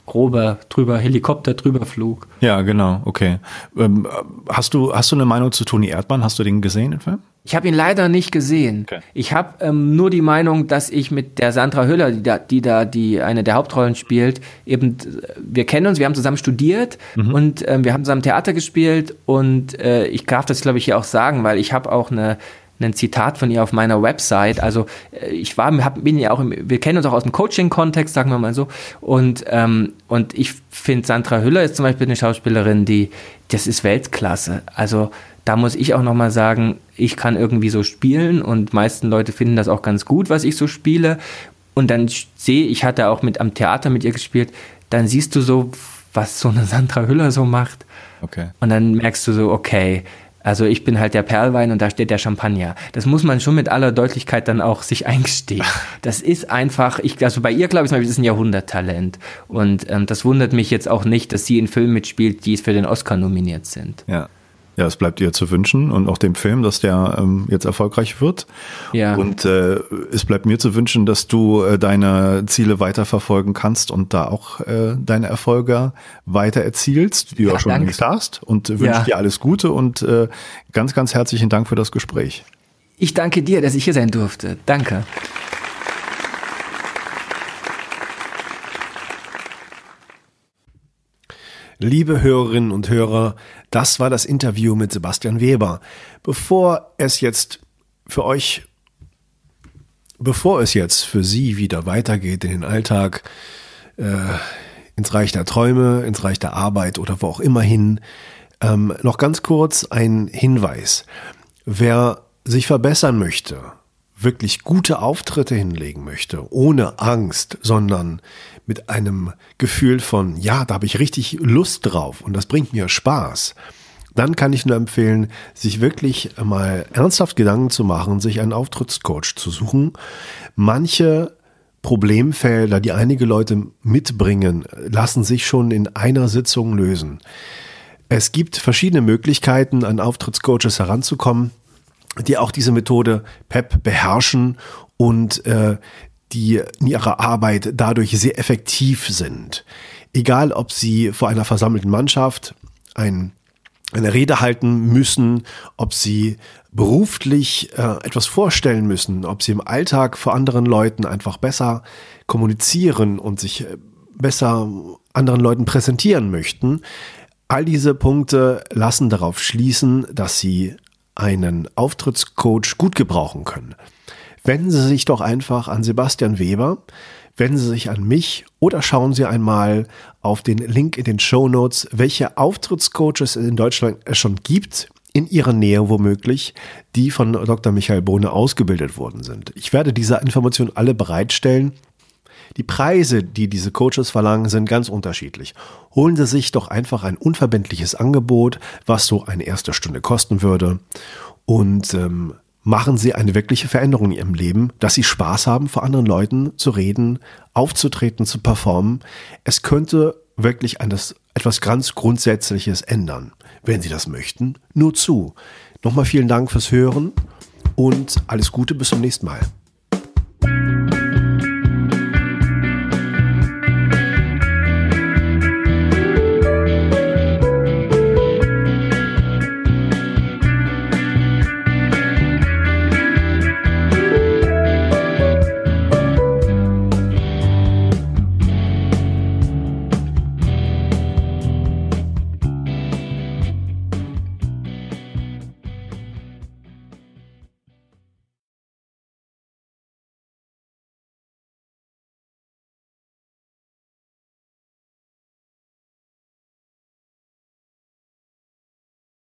Grober drüber Helikopter drüber Flug. Ja, genau, okay. Ähm, hast du hast du eine Meinung zu Toni Erdmann? Hast du den gesehen, den Film? Ich habe ihn leider nicht gesehen. Okay. Ich habe ähm, nur die Meinung, dass ich mit der Sandra Hüller, die da, die da die eine der Hauptrollen spielt, eben wir kennen uns, wir haben zusammen studiert mhm. und ähm, wir haben zusammen Theater gespielt und äh, ich darf das glaube ich hier auch sagen, weil ich habe auch eine ein Zitat von ihr auf meiner Website. Also äh, ich war, hab, bin ja auch, im, wir kennen uns auch aus dem Coaching-Kontext, sagen wir mal so. Und ähm, und ich finde Sandra Hüller ist zum Beispiel eine Schauspielerin, die das ist Weltklasse. Also da muss ich auch nochmal sagen, ich kann irgendwie so spielen und meisten Leute finden das auch ganz gut, was ich so spiele. Und dann sehe ich, hatte auch mit am Theater mit ihr gespielt, dann siehst du so, was so eine Sandra Hüller so macht. Okay. Und dann merkst du so, okay, also ich bin halt der Perlwein und da steht der Champagner. Das muss man schon mit aller Deutlichkeit dann auch sich eingestehen. Das ist einfach, ich, also bei ihr glaube ich, das ist ein Jahrhunderttalent. Und ähm, das wundert mich jetzt auch nicht, dass sie in Filmen mitspielt, die für den Oscar nominiert sind. Ja. Ja, es bleibt ihr zu wünschen und auch dem Film, dass der ähm, jetzt erfolgreich wird. Ja. Und äh, es bleibt mir zu wünschen, dass du äh, deine Ziele weiterverfolgen kannst und da auch äh, deine Erfolge weiter erzielst, die du ja, auch schon längst hast. Und wünsche ja. dir alles Gute und äh, ganz, ganz herzlichen Dank für das Gespräch. Ich danke dir, dass ich hier sein durfte. Danke. Liebe Hörerinnen und Hörer, das war das Interview mit Sebastian Weber. Bevor es jetzt für euch, bevor es jetzt für Sie wieder weitergeht in den Alltag, äh, ins Reich der Träume, ins Reich der Arbeit oder wo auch immer hin, ähm, noch ganz kurz ein Hinweis. Wer sich verbessern möchte, wirklich gute Auftritte hinlegen möchte, ohne Angst, sondern mit einem Gefühl von, ja, da habe ich richtig Lust drauf und das bringt mir Spaß, dann kann ich nur empfehlen, sich wirklich mal ernsthaft Gedanken zu machen, sich einen Auftrittscoach zu suchen. Manche Problemfelder, die einige Leute mitbringen, lassen sich schon in einer Sitzung lösen. Es gibt verschiedene Möglichkeiten, an Auftrittscoaches heranzukommen, die auch diese Methode PEP beherrschen und äh, die in ihrer Arbeit dadurch sehr effektiv sind. Egal, ob sie vor einer versammelten Mannschaft ein, eine Rede halten müssen, ob sie beruflich äh, etwas vorstellen müssen, ob sie im Alltag vor anderen Leuten einfach besser kommunizieren und sich äh, besser anderen Leuten präsentieren möchten. All diese Punkte lassen darauf schließen, dass sie einen Auftrittscoach gut gebrauchen können wenden Sie sich doch einfach an Sebastian Weber, wenden Sie sich an mich oder schauen Sie einmal auf den Link in den Show Notes, welche Auftrittscoaches in Deutschland es schon gibt, in Ihrer Nähe womöglich, die von Dr. Michael Bohne ausgebildet worden sind. Ich werde diese Informationen alle bereitstellen. Die Preise, die diese Coaches verlangen, sind ganz unterschiedlich. Holen Sie sich doch einfach ein unverbindliches Angebot, was so eine erste Stunde kosten würde. Und ähm, machen sie eine wirkliche Veränderung in ihrem Leben, dass sie Spaß haben, vor anderen Leuten zu reden, aufzutreten, zu performen. Es könnte wirklich eines, etwas ganz Grundsätzliches ändern. Wenn Sie das möchten, nur zu. Nochmal vielen Dank fürs Hören und alles Gute bis zum nächsten Mal.